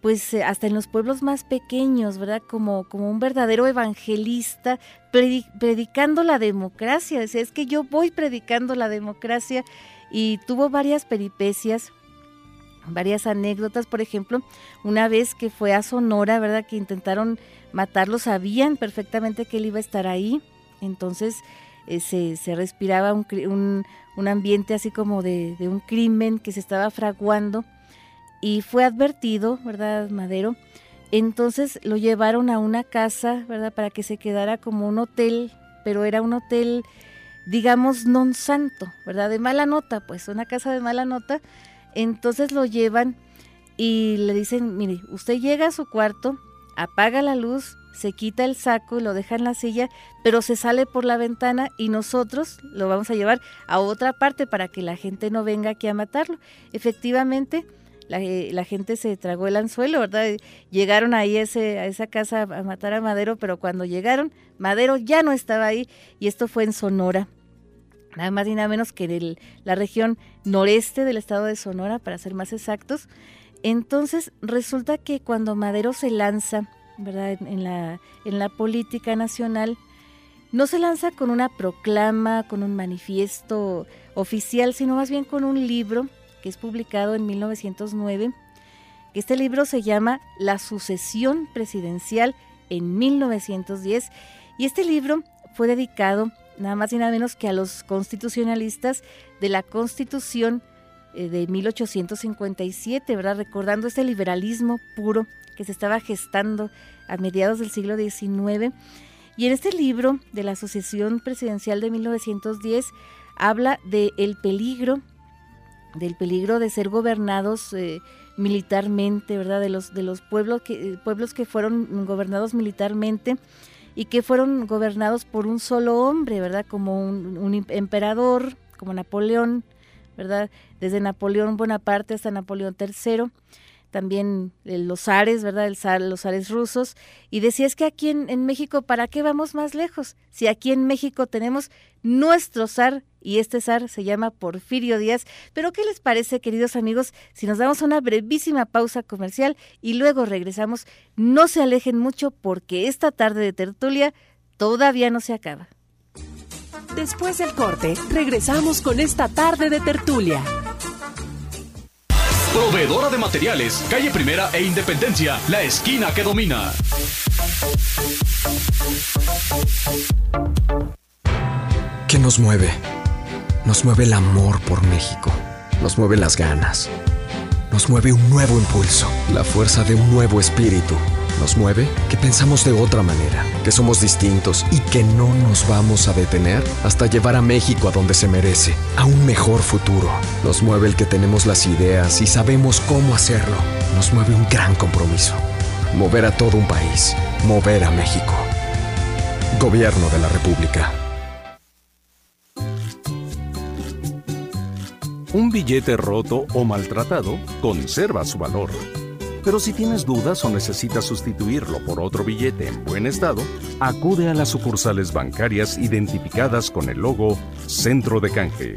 pues hasta en los pueblos más pequeños, ¿verdad? Como, como un verdadero evangelista, predicando la democracia. Decía, es que yo voy predicando la democracia y tuvo varias peripecias varias anécdotas, por ejemplo, una vez que fue a Sonora, ¿verdad? Que intentaron matarlo, sabían perfectamente que él iba a estar ahí, entonces eh, se, respiraba un, un, ambiente así como de, de, un crimen que se estaba fraguando y fue advertido, ¿verdad, Madero? Entonces lo llevaron a una casa, ¿verdad? Para que se quedara como un hotel, pero era un hotel, digamos, non santo, ¿verdad? De mala nota, pues, una casa de mala nota. Entonces lo llevan y le dicen, mire, usted llega a su cuarto, apaga la luz, se quita el saco y lo deja en la silla, pero se sale por la ventana y nosotros lo vamos a llevar a otra parte para que la gente no venga aquí a matarlo. Efectivamente, eh, la, gente se tragó el anzuelo, ¿verdad? Llegaron ahí ese, a esa casa a matar a Madero, pero cuando llegaron, Madero ya no estaba ahí y esto fue en Sonora. Nada más y nada menos que en la región noreste del estado de Sonora, para ser más exactos. Entonces resulta que cuando Madero se lanza, ¿verdad? En la, en la política nacional, no se lanza con una proclama, con un manifiesto oficial, sino más bien con un libro que es publicado en 1909. Este libro se llama La sucesión presidencial en 1910 y este libro fue dedicado nada más y nada menos que a los constitucionalistas de la Constitución eh, de 1857, ¿verdad? Recordando este liberalismo puro que se estaba gestando a mediados del siglo XIX. Y en este libro de la Asociación Presidencial de 1910 habla del el peligro del peligro de ser gobernados eh, militarmente, ¿verdad? De los, de los pueblos, que, pueblos que fueron gobernados militarmente y que fueron gobernados por un solo hombre, ¿verdad? Como un, emperador, como Napoleón, ¿verdad? Desde Napoleón Bonaparte hasta Napoleón III también los zares, ¿verdad? Los zares rusos. Y decía, es que aquí en, en, México, ¿para qué vamos más lejos? Si aquí en México tenemos nuestro zar y este zar se llama Porfirio Díaz. Pero ¿qué les parece, queridos amigos, si nos damos una brevísima pausa comercial y luego regresamos? No se alejen mucho porque esta tarde de tertulia todavía no se acaba. Después del corte, regresamos con esta tarde de tertulia. Proveedora de materiales, calle Primera e Independencia, la esquina que domina. ¿Qué nos mueve? Nos mueve el amor por México. Nos mueve las ganas. Nos mueve un nuevo impulso, la fuerza de un nuevo espíritu nos mueve que pensamos de otra manera, que somos distintos y que no nos vamos a detener hasta llevar a México a donde se merece, a un mejor futuro. Nos mueve el que tenemos las ideas y sabemos cómo hacerlo. Nos mueve un gran compromiso. Mover a todo un país, mover a México. Gobierno de la República. Un billete roto o maltratado conserva su valor pero si tienes dudas o necesitas sustituirlo por otro billete en buen estado, acude a las sucursales bancarias identificadas con el logo Centro de Canje.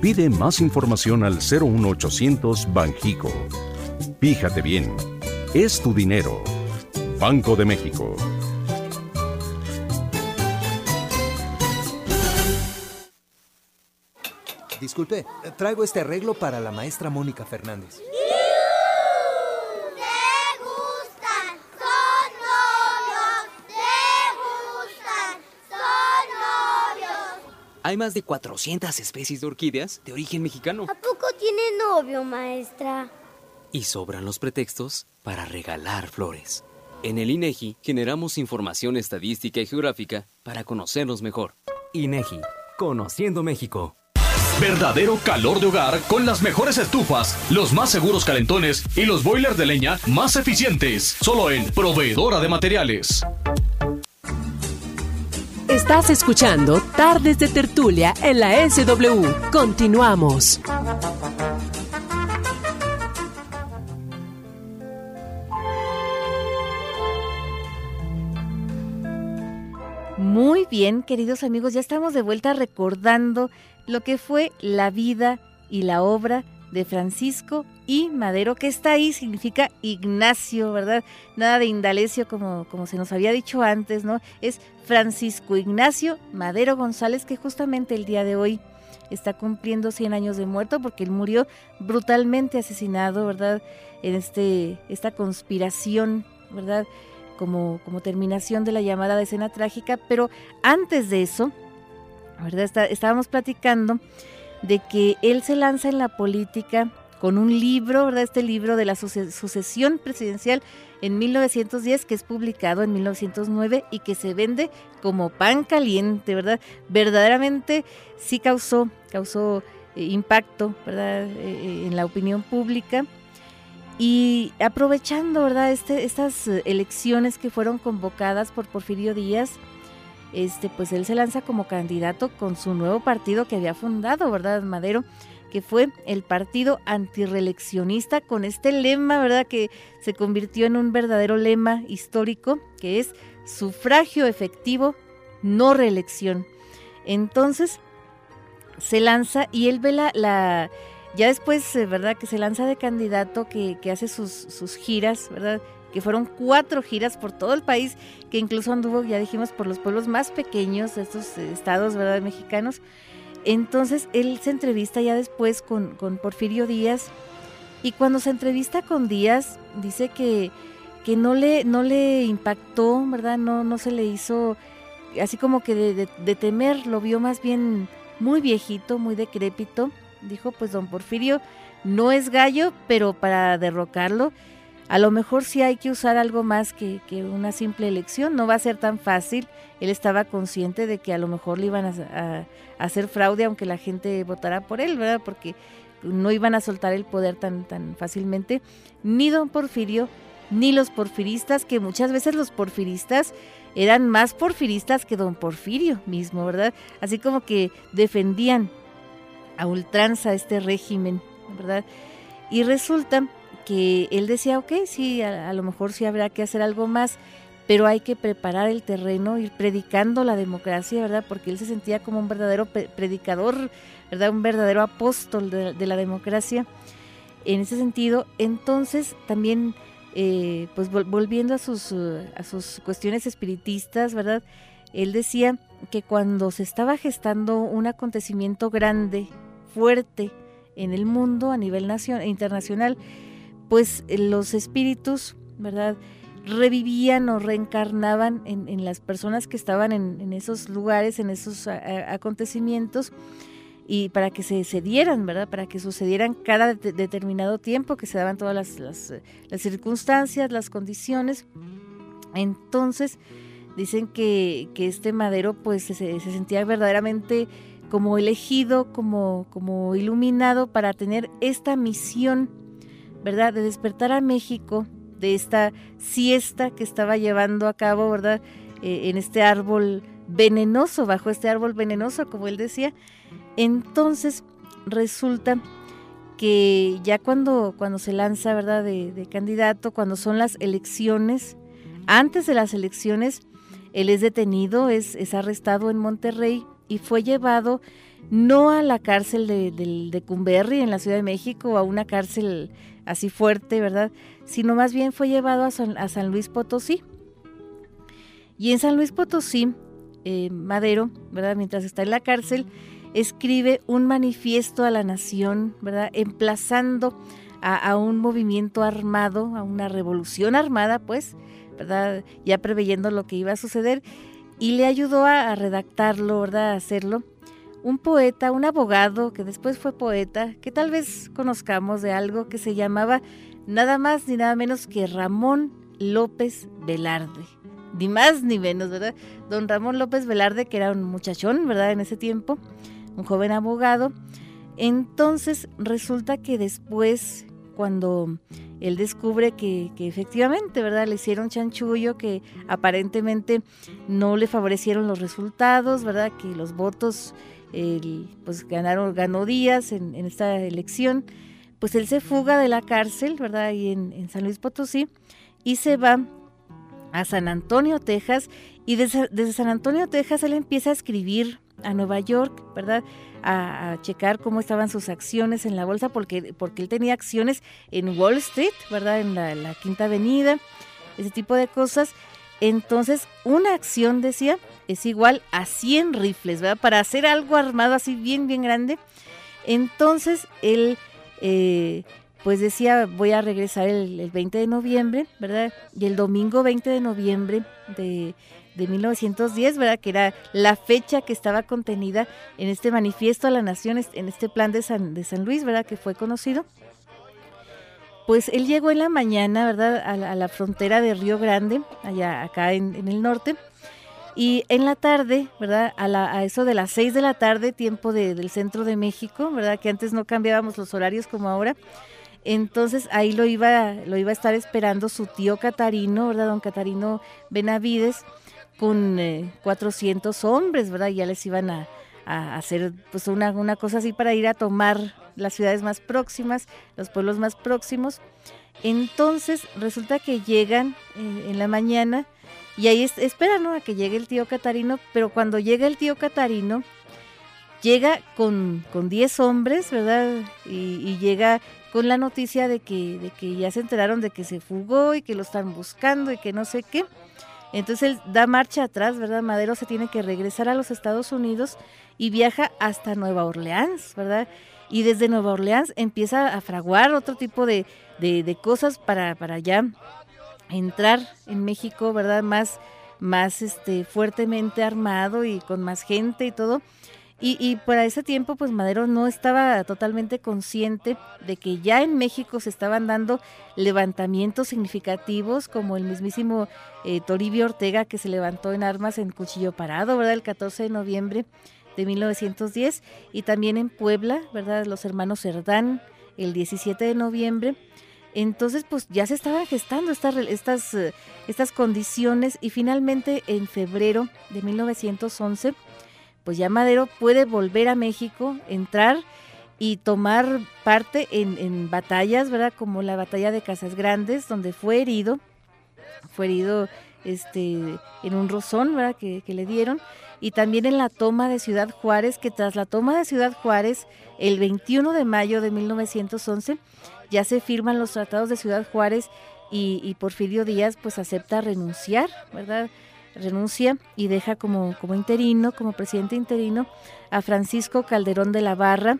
Pide más información al 01800 Banjico. Fíjate bien, es tu dinero. Banco de México. Disculpe, traigo este arreglo para la maestra Mónica Fernández. Hay más de 400 especies de orquídeas de origen mexicano. ¿A poco tiene novio, maestra? Y sobran los pretextos para regalar flores. En el INEGI generamos información estadística y geográfica para conocernos mejor. INEGI, Conociendo México. Verdadero calor de hogar con las mejores estufas, los más seguros calentones y los boilers de leña más eficientes. Solo en Proveedora de Materiales. Estás escuchando Tardes de Tertulia en la SW. Continuamos. Muy bien, queridos amigos, ya estamos de vuelta recordando lo que fue la vida y la obra Francisco y Madero, que está ahí, significa Ignacio, ¿verdad? Nada de Indalecio como, como se nos había dicho antes, ¿no? Es Francisco Ignacio Madero González, que justamente el día de hoy está cumpliendo 100 años de muerto porque él murió brutalmente asesinado, ¿verdad? En este, esta conspiración, ¿verdad? Como, como terminación de la llamada escena trágica, pero antes de eso, ¿verdad? estábamos platicando de que él se lanza en la política con un libro, ¿verdad? Este libro de la sucesión presidencial en 1910 que es publicado en 1909 y que se vende como pan caliente, ¿verdad? Verdaderamente sí causó, causó eh, impacto, ¿verdad? Eh, eh, en la opinión pública. Y aprovechando, ¿verdad? Este, estas elecciones que fueron convocadas por Porfirio Díaz, este, pues él se lanza como candidato con su nuevo partido que había fundado, ¿verdad? Madero que fue el partido antireeleccionista con este lema, ¿verdad? Que se convirtió en un verdadero lema histórico, que es sufragio efectivo, no reelección. Entonces, se lanza y él ve la, ya después, eh, ¿verdad? Que se lanza de candidato, que, hace sus, sus giras, ¿verdad? Que fueron cuatro giras por todo el país, que incluso anduvo, ya dijimos, por los pueblos más pequeños de estos eh, estados, ¿verdad?, mexicanos. Entonces él se entrevista ya después con, con Porfirio Díaz y cuando se entrevista con Díaz dice que, que no, le, no le impactó, ¿verdad? No, no se le hizo así como que de, de, temer, lo vio más bien muy viejito, muy decrépito. Dijo, pues don Porfirio no es gallo, pero para derrocarlo a lo mejor sí hay que usar algo más que, una simple elección, no va a ser tan fácil. Él estaba consciente de que a lo mejor le iban a, hacer fraude aunque la gente votara por él, ¿verdad? Porque no iban a soltar el poder tan, tan fácilmente. Ni don Porfirio, ni los porfiristas, que muchas veces los porfiristas eran más porfiristas que don Porfirio mismo, ¿verdad? Así como que defendían a ultranza este régimen, ¿verdad? Y resulta que él decía, ok, sí, a, lo mejor sí habrá que hacer algo más, pero hay que preparar el terreno, ir predicando la democracia, ¿verdad? Porque él se sentía como un verdadero predicador, ¿verdad? Un verdadero apóstol de, la democracia. En ese sentido, entonces también, eh, pues volviendo a sus, a sus cuestiones espiritistas, ¿verdad? Él decía que cuando se estaba gestando un acontecimiento grande, fuerte en el mundo a nivel nacional, internacional, pues eh, los espíritus, ¿verdad? revivían o reencarnaban en, las personas que estaban en, esos lugares, en esos acontecimientos, y para que se, cedieran, ¿verdad? Para que sucedieran cada determinado tiempo, que se daban todas las, circunstancias, las condiciones. Entonces, dicen que, este madero pues se, se, sentía verdaderamente como elegido, como, como iluminado para tener esta misión ¿verdad? De despertar a México de esta siesta que estaba llevando a cabo, ¿verdad? Eh, en este árbol venenoso, bajo este árbol venenoso, como él decía. Entonces resulta que ya cuando, cuando se lanza, ¿verdad?, de, candidato, cuando son las elecciones, antes de las elecciones, él es detenido, es, es arrestado en Monterrey y fue llevado no a la cárcel de, de, de Cumberry en la Ciudad de México, a una cárcel así fuerte, ¿verdad? Sino más bien fue llevado a San, Luis Potosí. Y en San Luis Potosí, eh, Madero, ¿verdad? Mientras está en la cárcel, escribe un manifiesto a la nación, ¿verdad? Emplazando a, un movimiento armado, a una revolución armada, pues, ¿verdad? Ya preveyendo lo que iba a suceder. Y le ayudó a, a redactarlo, ¿verdad? A hacerlo un poeta, un abogado que después fue poeta, que tal vez conozcamos de algo que se llamaba nada más ni nada menos que Ramón López Velarde. Ni más ni menos, ¿verdad? Don Ramón López Velarde, que era un muchachón, ¿verdad? En ese tiempo, un joven abogado. Entonces resulta que después, cuando él descubre que, efectivamente, ¿verdad? Le hicieron chanchullo, que aparentemente no le favorecieron los resultados, ¿verdad? Que los votos pues ganaron, ganó Díaz en, esta elección, pues él se fuga de la cárcel, ¿verdad? Ahí en, San Luis Potosí, y se va a San Antonio, Texas, y desde, San Antonio, Texas, él empieza a escribir a Nueva York, ¿verdad? A, checar cómo estaban sus acciones en la bolsa, porque, porque él tenía acciones en Wall Street, ¿verdad? En la Quinta Avenida, ese tipo de cosas. Entonces, una acción, decía, es igual a 100 rifles, ¿verdad? Para hacer algo armado así bien, bien grande. Entonces él, eh, pues decía, voy a regresar el, el, 20 de noviembre, ¿verdad? Y el domingo 20 de noviembre de, de 1910, ¿verdad? Que era la fecha que estaba contenida en este manifiesto a la nación, en este plan de San, de San Luis, ¿verdad? Que fue conocido. Pues él llegó en la mañana, ¿verdad? A la, a la frontera de Río Grande, allá acá en, en, el norte. Y en la tarde, ¿verdad? A, la, a eso de las 6 de la tarde, tiempo de, del centro de México, ¿verdad? Que antes no cambiábamos los horarios como ahora. Entonces ahí lo iba, lo iba a estar esperando su tío Catarino, ¿verdad? Don Catarino Benavides con eh, 400 hombres, ¿verdad? Ya les iban a, a hacer pues una, una, cosa así para ir a tomar las ciudades más próximas, los pueblos más próximos. Entonces resulta que llegan eh, en la mañana y ahí es, esperan ¿no? a que llegue el tío Catarino, pero cuando llega el tío Catarino, llega con, con 10 hombres, ¿verdad? Y, y, llega con la noticia de que, de que ya se enteraron de que se fugó y que lo están buscando y que no sé qué. Entonces él da marcha atrás, ¿verdad? Madero se tiene que regresar a los Estados Unidos y viaja hasta Nueva Orleans, ¿verdad? Y desde Nueva Orleans empieza a fraguar otro tipo de, de, de cosas para, para ya entrar en México, ¿verdad? Más, más este, fuertemente armado y con más gente y todo. Y, y, para ese tiempo, pues Madero no estaba totalmente consciente de que ya en México se estaban dando levantamientos significativos, como el mismísimo eh, Toribio Ortega, que se levantó en armas en Cuchillo Parado, ¿verdad? El 14 de noviembre de 1910, y también en Puebla, ¿verdad? Los hermanos Cerdán, el 17 de noviembre. Entonces, pues ya se estaban gestando estas, estas, eh, estas condiciones y finalmente en febrero de 1911 pues ya Madero puede volver a México, entrar y tomar parte en, en, batallas, ¿verdad? Como la batalla de Casas Grandes, donde fue herido, fue herido este, en un rozón, ¿verdad? Que, que, le dieron, y también en la toma de Ciudad Juárez, que tras la toma de Ciudad Juárez, el 21 de mayo de 1911, ya se firman los tratados de Ciudad Juárez y, Porfirio Díaz pues acepta renunciar, ¿verdad? renuncia y deja como, como interino, como presidente interino, a Francisco Calderón de la Barra.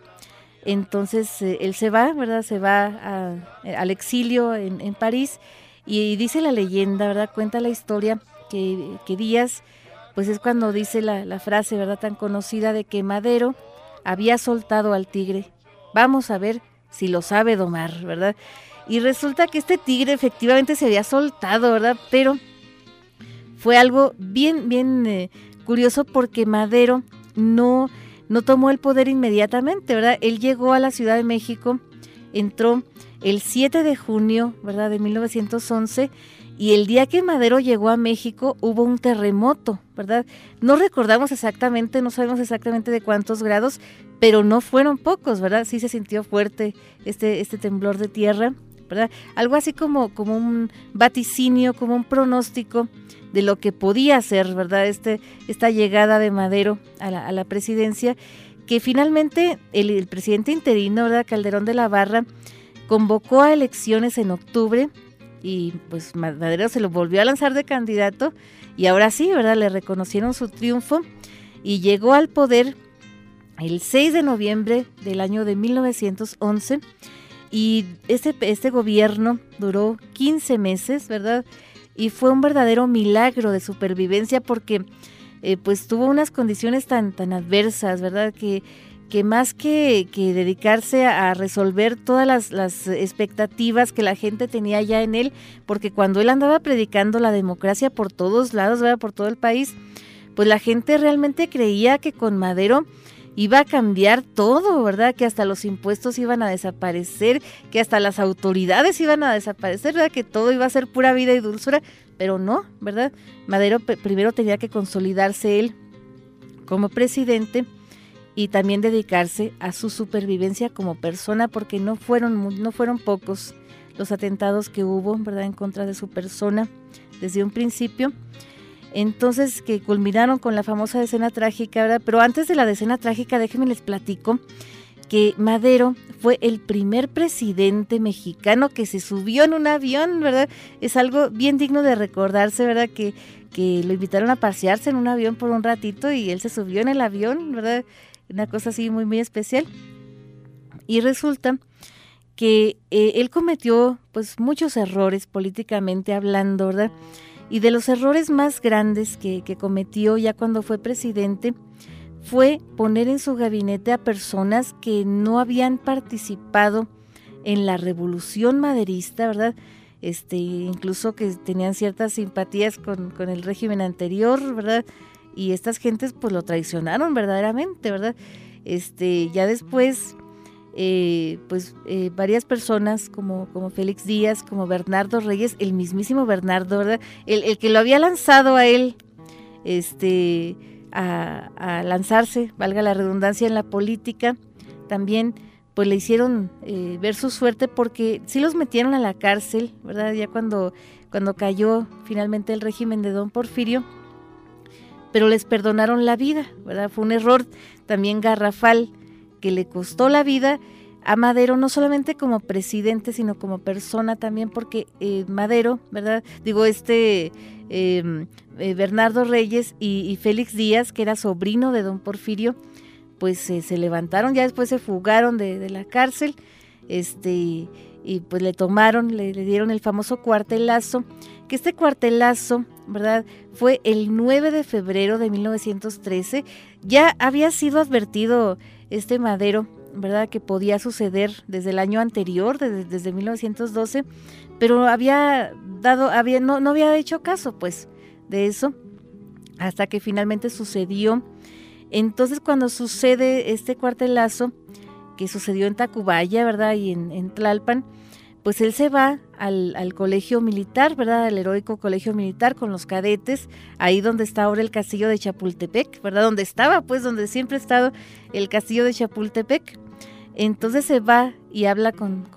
Entonces eh, él se va, ¿verdad? Se va a, eh, al exilio en, en, París y dice la leyenda, ¿verdad? Cuenta la historia que, que Díaz, pues es cuando dice la, la frase, ¿verdad? Tan conocida de que Madero había soltado al tigre. Vamos a ver si lo sabe domar, ¿verdad? Y resulta que este tigre efectivamente se había soltado, ¿verdad? Pero fue algo bien, bien eh, curioso porque Madero no, no tomó el poder inmediatamente, ¿verdad? Él llegó a la Ciudad de México, entró el 7 de junio, ¿verdad? De 1911 y el día que Madero llegó a México hubo un terremoto, ¿verdad? No recordamos exactamente, no sabemos exactamente de cuántos grados, pero no fueron pocos, ¿verdad? Sí se sintió fuerte este, este temblor de tierra, ¿verdad? Algo así como, como un vaticinio, como un pronóstico de lo que podía ser, ¿verdad? Este, esta llegada de Madero a la, a la presidencia, que finalmente el, el, presidente interino, ¿verdad? Calderón de la Barra, convocó a elecciones en octubre y pues Madero se lo volvió a lanzar de candidato y ahora sí, ¿verdad? Le reconocieron su triunfo y llegó al poder el 6 de noviembre del año de 1911 y este, este gobierno duró 15 meses, ¿verdad? y fue un verdadero milagro de supervivencia porque eh, pues tuvo unas condiciones tan, tan adversas, ¿verdad? Que, que más que, que dedicarse a resolver todas las, las, expectativas que la gente tenía ya en él, porque cuando él andaba predicando la democracia por todos lados, ¿verdad? por todo el país, pues la gente realmente creía que con Madero iba a cambiar todo, ¿verdad? Que hasta los impuestos iban a desaparecer, que hasta las autoridades iban a desaparecer, ¿verdad? Que todo iba a ser pura vida y dulzura, pero no, ¿verdad? Madero primero tenía que consolidarse él como presidente y también dedicarse a su supervivencia como persona, porque no fueron, no fueron pocos los atentados que hubo, ¿verdad?, en contra de su persona desde un principio entonces que culminaron con la famosa escena trágica, ¿verdad? Pero antes de la escena trágica, déjenme les platico que Madero fue el primer presidente mexicano que se subió en un avión, ¿verdad? Es algo bien digno de recordarse, ¿verdad? Que, que lo invitaron a pasearse en un avión por un ratito y él se subió en el avión, ¿verdad? Una cosa así muy, muy especial. Y resulta que eh, él cometió pues muchos errores políticamente hablando, ¿verdad? Y de los errores más grandes que, cometió ya cuando fue presidente, fue poner en su gabinete a personas que no habían participado en la revolución maderista, ¿verdad? Este, incluso que tenían ciertas simpatías con, con, el régimen anterior, ¿verdad? Y estas gentes pues lo traicionaron verdaderamente, ¿verdad? Este, ya después, eh, pues eh, varias personas como, como Félix Díaz, como Bernardo Reyes, el mismísimo Bernardo, ¿verdad? El, el que lo había lanzado a él, este, a, lanzarse, valga la redundancia, en la política, también pues le hicieron eh, ver su suerte porque sí los metieron a la cárcel, ¿verdad? Ya cuando, cuando cayó finalmente el régimen de don Porfirio, pero les perdonaron la vida, ¿verdad? Fue un error también garrafal que le costó la vida a Madero, no solamente como presidente, sino como persona también, porque eh, Madero, ¿verdad? Digo, este Em, eh, Bernardo Reyes y, Félix Díaz, que era sobrino de don Porfirio, pues eh, se levantaron, ya después se fugaron de, la cárcel, este, y, pues le tomaron, le, dieron el famoso cuartelazo, que este cuartelazo, ¿verdad? Fue el 9 de febrero de 1913, ya había sido advertido este Madero, ¿verdad? Que podía suceder desde el año anterior, desde, desde 1912, pero había dado, había, no, no había hecho caso, pues, de eso, hasta que finalmente sucedió. Entonces, cuando sucede este cuartelazo, que sucedió en Tacubaya, ¿verdad? Y en, Tlalpan, pues él se va al, colegio militar, ¿verdad? Al heroico colegio militar con los cadetes, ahí donde está ahora el castillo de Chapultepec, ¿verdad? Donde estaba, pues, donde siempre ha estado el castillo de Chapultepec. Entonces se va y habla con,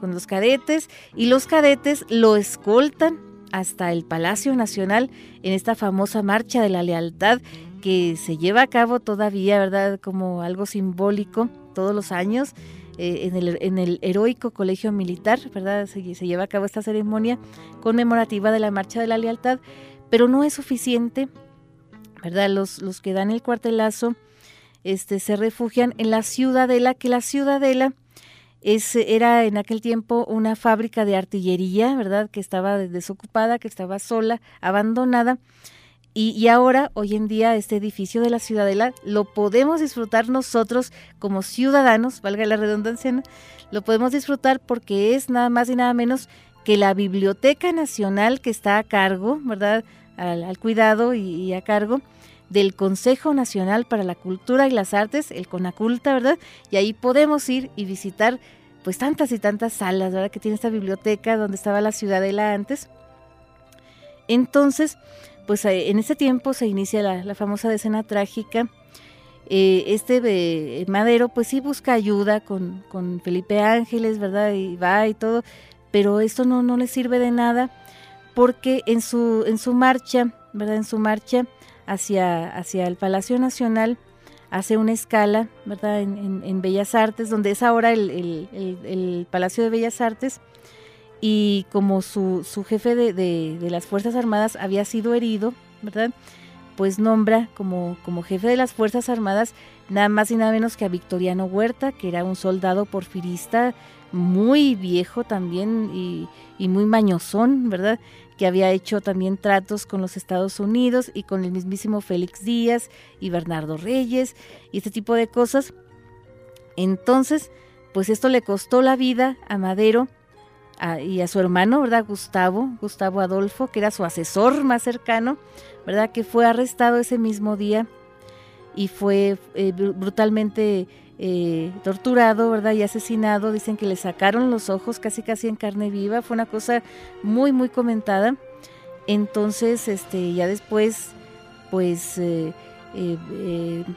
los cadetes y los cadetes lo escoltan hasta el Palacio Nacional en esta famosa marcha de la lealtad que se lleva a cabo todavía, ¿verdad? Como algo simbólico todos los años eh, en, el, en, el, heroico colegio militar, ¿verdad? Se, se, lleva a cabo esta ceremonia conmemorativa de la marcha de la lealtad, pero no es suficiente, ¿verdad? Los, los que dan el cuartelazo este, se refugian en la ciudadela, que la ciudadela es, era en aquel tiempo una fábrica de artillería, ¿verdad? Que estaba desocupada, que estaba sola, abandonada. Y, ahora, hoy en día, este edificio de la Ciudadela lo podemos disfrutar nosotros como ciudadanos, valga la redundancia, lo podemos disfrutar porque es nada más y nada menos que la Biblioteca Nacional que está a cargo, ¿verdad? Al, cuidado y a cargo del Consejo Nacional para la Cultura y las Artes, el CONACULTA, ¿verdad? Y ahí podemos ir y visitar pues tantas y tantas salas, ¿verdad? Que tiene esta biblioteca donde estaba la ciudadela antes. Entonces, pues eh, en ese tiempo se inicia la, famosa decena trágica. Eh, este eh, Madero pues sí busca ayuda con, con, Felipe Ángeles, ¿verdad? Y va y todo, pero esto no, le sirve de nada porque en su, en su marcha, ¿verdad? En su marcha hacia, hacia el Palacio Nacional, hace una escala, ¿verdad? En, Bellas Artes, donde es ahora el, Palacio de Bellas Artes, y como su, su jefe de, de, las Fuerzas Armadas había sido herido, ¿verdad? Pues nombra como, como jefe de las Fuerzas Armadas nada más y nada menos que a Victoriano Huerta, que era un soldado porfirista muy viejo también y, y muy mañosón, ¿verdad? que había hecho también tratos con los Estados Unidos y con el mismísimo Félix Díaz y Bernardo Reyes y este tipo de cosas. Entonces, pues esto le costó la vida a Madero y a su hermano, ¿verdad? Gustavo, Gustavo Adolfo, que era su asesor más cercano, ¿verdad? Que fue arrestado ese mismo día y fue eh, brutalmente eh, torturado, ¿verdad? Y asesinado. Dicen que le sacaron los ojos casi casi en carne viva. Fue una cosa muy, muy comentada. Entonces, este, ya después, pues eh,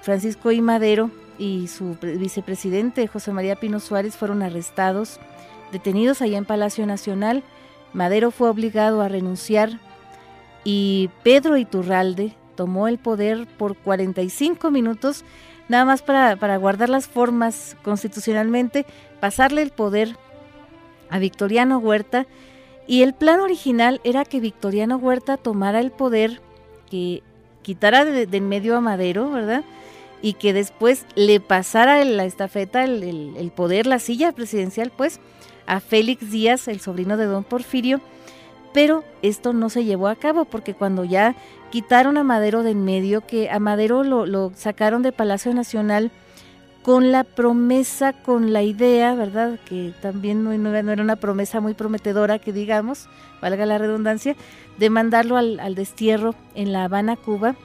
Francisco I. Madero y su vicepresidente José María Pino Suárez fueron arrestados, detenidos allá en Palacio Nacional. Madero fue obligado a renunciar y Pedro Iturralde tomó el poder por 45 minutos nada más para, para guardar las formas constitucionalmente, pasarle el poder a Victoriano Huerta. Y el plan original era que Victoriano Huerta tomara el poder, que quitara de, en medio a Madero, ¿verdad? Y que después le pasara la estafeta, el, el, poder, la silla presidencial, pues, a Félix Díaz, el sobrino de don Porfirio. Pero esto no se llevó a cabo porque cuando ya quitaron a Madero de en medio, que a Madero lo, sacaron de Palacio Nacional, con la promesa, con la idea, ¿verdad? Que también no, era una promesa muy prometedora, que digamos, valga la redundancia, de mandarlo al, destierro en La Habana, Cuba,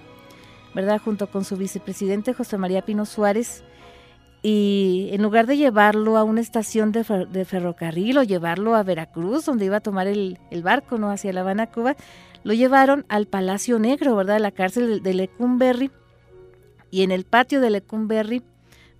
¿verdad? Junto con su vicepresidente José María Pino Suárez. Y en lugar de llevarlo a una estación de, ferrocarril o llevarlo a Veracruz, donde iba a tomar el, barco, ¿no? Hacia La Habana, Cuba, lo llevaron al Palacio Negro, ¿verdad? A la cárcel de, Lecumberri. Y en el patio de Lecumberri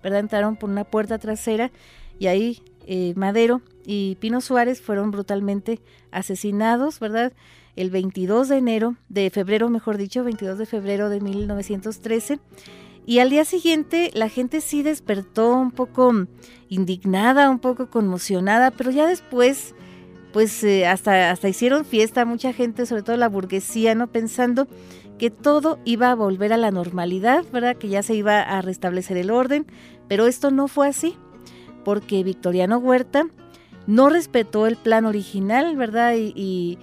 ¿verdad? Entraron por una puerta trasera y ahí eh, Madero y Pino Suárez fueron brutalmente asesinados, ¿verdad? El 22 de enero, de febrero, mejor dicho, 22 de febrero de 1913. Y al día siguiente la gente sí despertó un poco indignada, un poco conmocionada, pero ya después, pues eh, hasta, hasta hicieron fiesta, mucha gente, sobre todo la burguesía, ¿no? Pensando que todo iba a volver a la normalidad, ¿verdad? Que ya se iba a restablecer el orden, pero esto no fue así, porque Victoriano Huerta no respetó el plan original, ¿verdad? Y,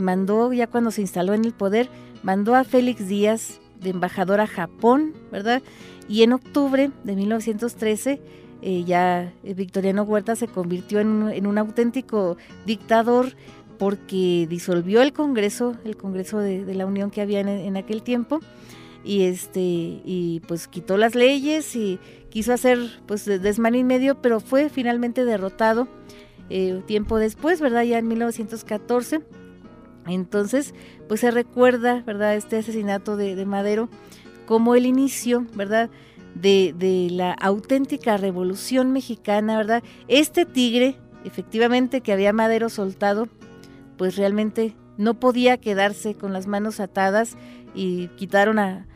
mandó, ya cuando se instaló en el poder, mandó a Félix Díaz de embajador a Japón, ¿verdad? Y en octubre de 1913 eh, ya Victoriano Huerta se convirtió en en un auténtico dictador porque disolvió el Congreso, el Congreso de, la Unión que había en, aquel tiempo, y este, y pues quitó las leyes y quiso hacer pues desmán y medio, pero fue finalmente derrotado eh, tiempo después, ¿verdad? Ya en 1914. Entonces, pues se recuerda, ¿verdad? Este asesinato de, Madero como el inicio, ¿verdad? De, de, la auténtica revolución mexicana, ¿verdad? Este tigre, efectivamente, que había Madero soltado, pues realmente no podía quedarse con las manos atadas y quitaron a,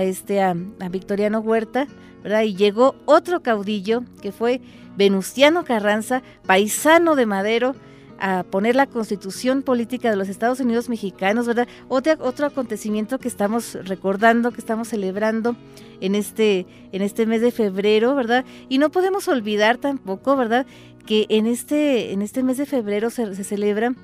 este a, Victoriano Huerta, ¿verdad? Y llegó otro caudillo que fue Venustiano Carranza, paisano de Madero, a poner la constitución política de los Estados Unidos mexicanos, ¿verdad? Otro, otro acontecimiento que estamos recordando, que estamos celebrando en este, en este mes de febrero, ¿verdad? Y no podemos olvidar tampoco, ¿verdad? Que en este, en este mes de febrero se, celebra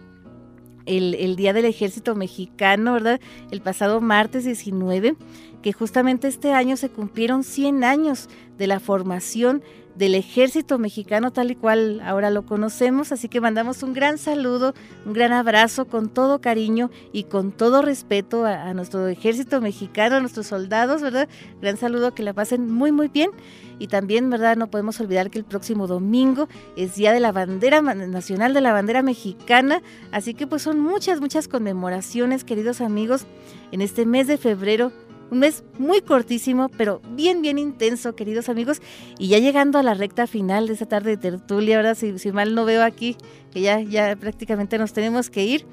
el, Día del Ejército Mexicano, ¿verdad? El pasado martes 19, que justamente este año se cumplieron 100 años de la formación del ejército mexicano tal y cual ahora lo conocemos, así que mandamos un gran saludo, un gran abrazo con todo cariño y con todo respeto a, nuestro ejército mexicano, a nuestros soldados, ¿verdad? Gran saludo, que la pasen muy muy bien y también, ¿verdad? No podemos olvidar que el próximo domingo es Día de la Bandera Nacional de la Bandera Mexicana, así que pues son muchas, muchas conmemoraciones, queridos amigos, en este mes de febrero un mes muy cortísimo, pero bien, bien intenso, queridos amigos. Y ya llegando a la recta final de esta tarde de tertulia, ahora si, si mal no veo aquí, que ya, ya prácticamente nos tenemos que ir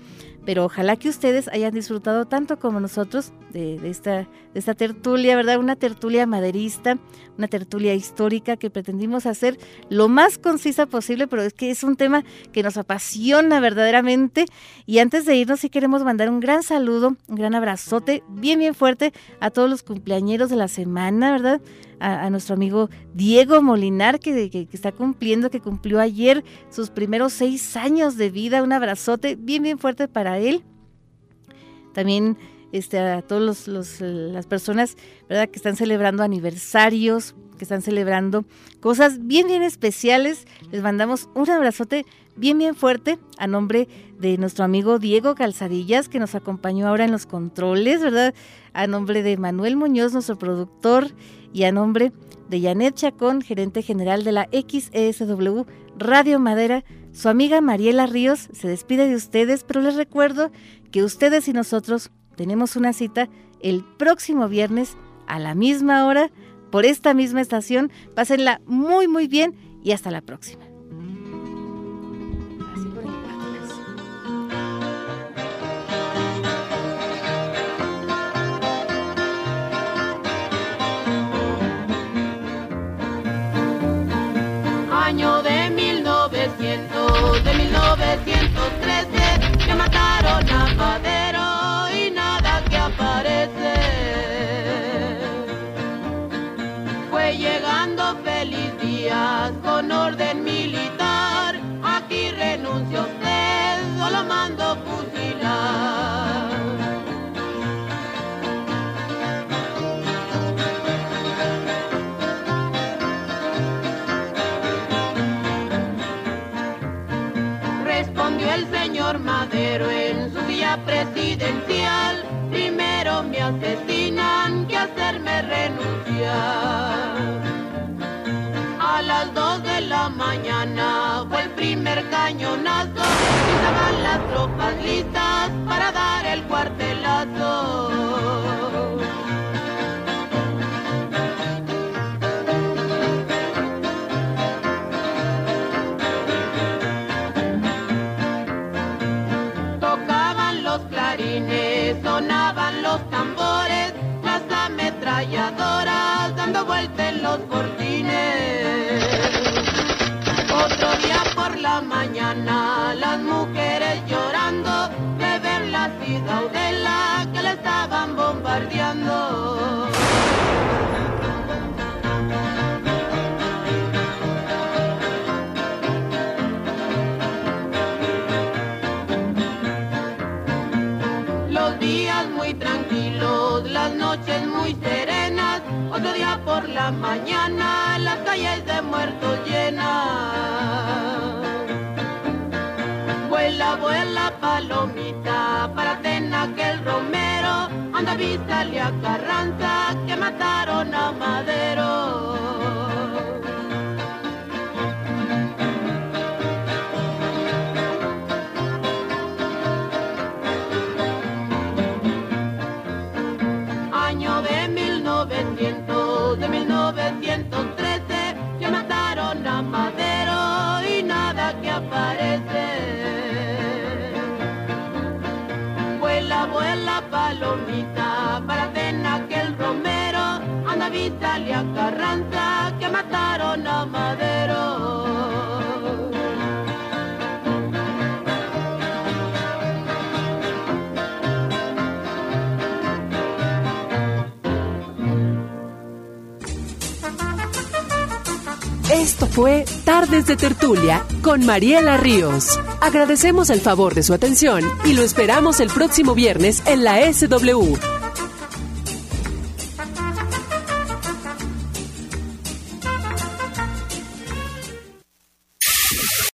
pero ojalá que ustedes hayan disfrutado tanto como nosotros de, esta, de esta tertulia, ¿verdad? Una tertulia maderista, una tertulia histórica que pretendimos hacer lo más concisa posible, pero es que es un tema que nos apasiona verdaderamente. Y antes de irnos, sí queremos mandar un gran saludo, un gran abrazote, bien, bien fuerte a todos los cumpleañeros de la semana, ¿verdad? A, nuestro amigo Diego Molinar, que, está cumpliendo, que cumplió ayer sus primeros seis años de vida. Un abrazote bien, bien fuerte para él. También este, a todas las personas ¿verdad? que están celebrando aniversarios, que están celebrando cosas bien, bien especiales. Les mandamos un abrazote bien, bien fuerte a nombre de nuestro amigo Diego Calzadillas, que nos acompañó ahora en los controles, ¿verdad? A nombre de Manuel Muñoz, nuestro productor, y a nombre de Janet Chacón, gerente general de la XESW Radio Madera, su amiga Mariela Ríos se despide de ustedes, pero les recuerdo que ustedes y nosotros tenemos una cita el próximo viernes a la misma hora por esta misma estación. Pásenla muy muy bien y hasta la próxima. Año de 1900, de 1913, que mataron a Madero y nada que aparece. Fue llegando feliz días con orden militar, aquí renunció hacerme renunciar. A las dos de la mañana fue el primer cañonazo. y Estaban las tropas listas para dar el cuartelazo. Mañana, las mujeres llorando de ver la ciudadela que le estaban bombardeando. Los días muy tranquilos, las noches muy serenas, otro día por la mañana, las calles de muertos llenas. Para que el romero, anda avísale a Carranza que mataron a Madero. Fue Tardes de Tertulia con Mariela Ríos. Agradecemos el favor de su atención y lo esperamos el próximo viernes en la SW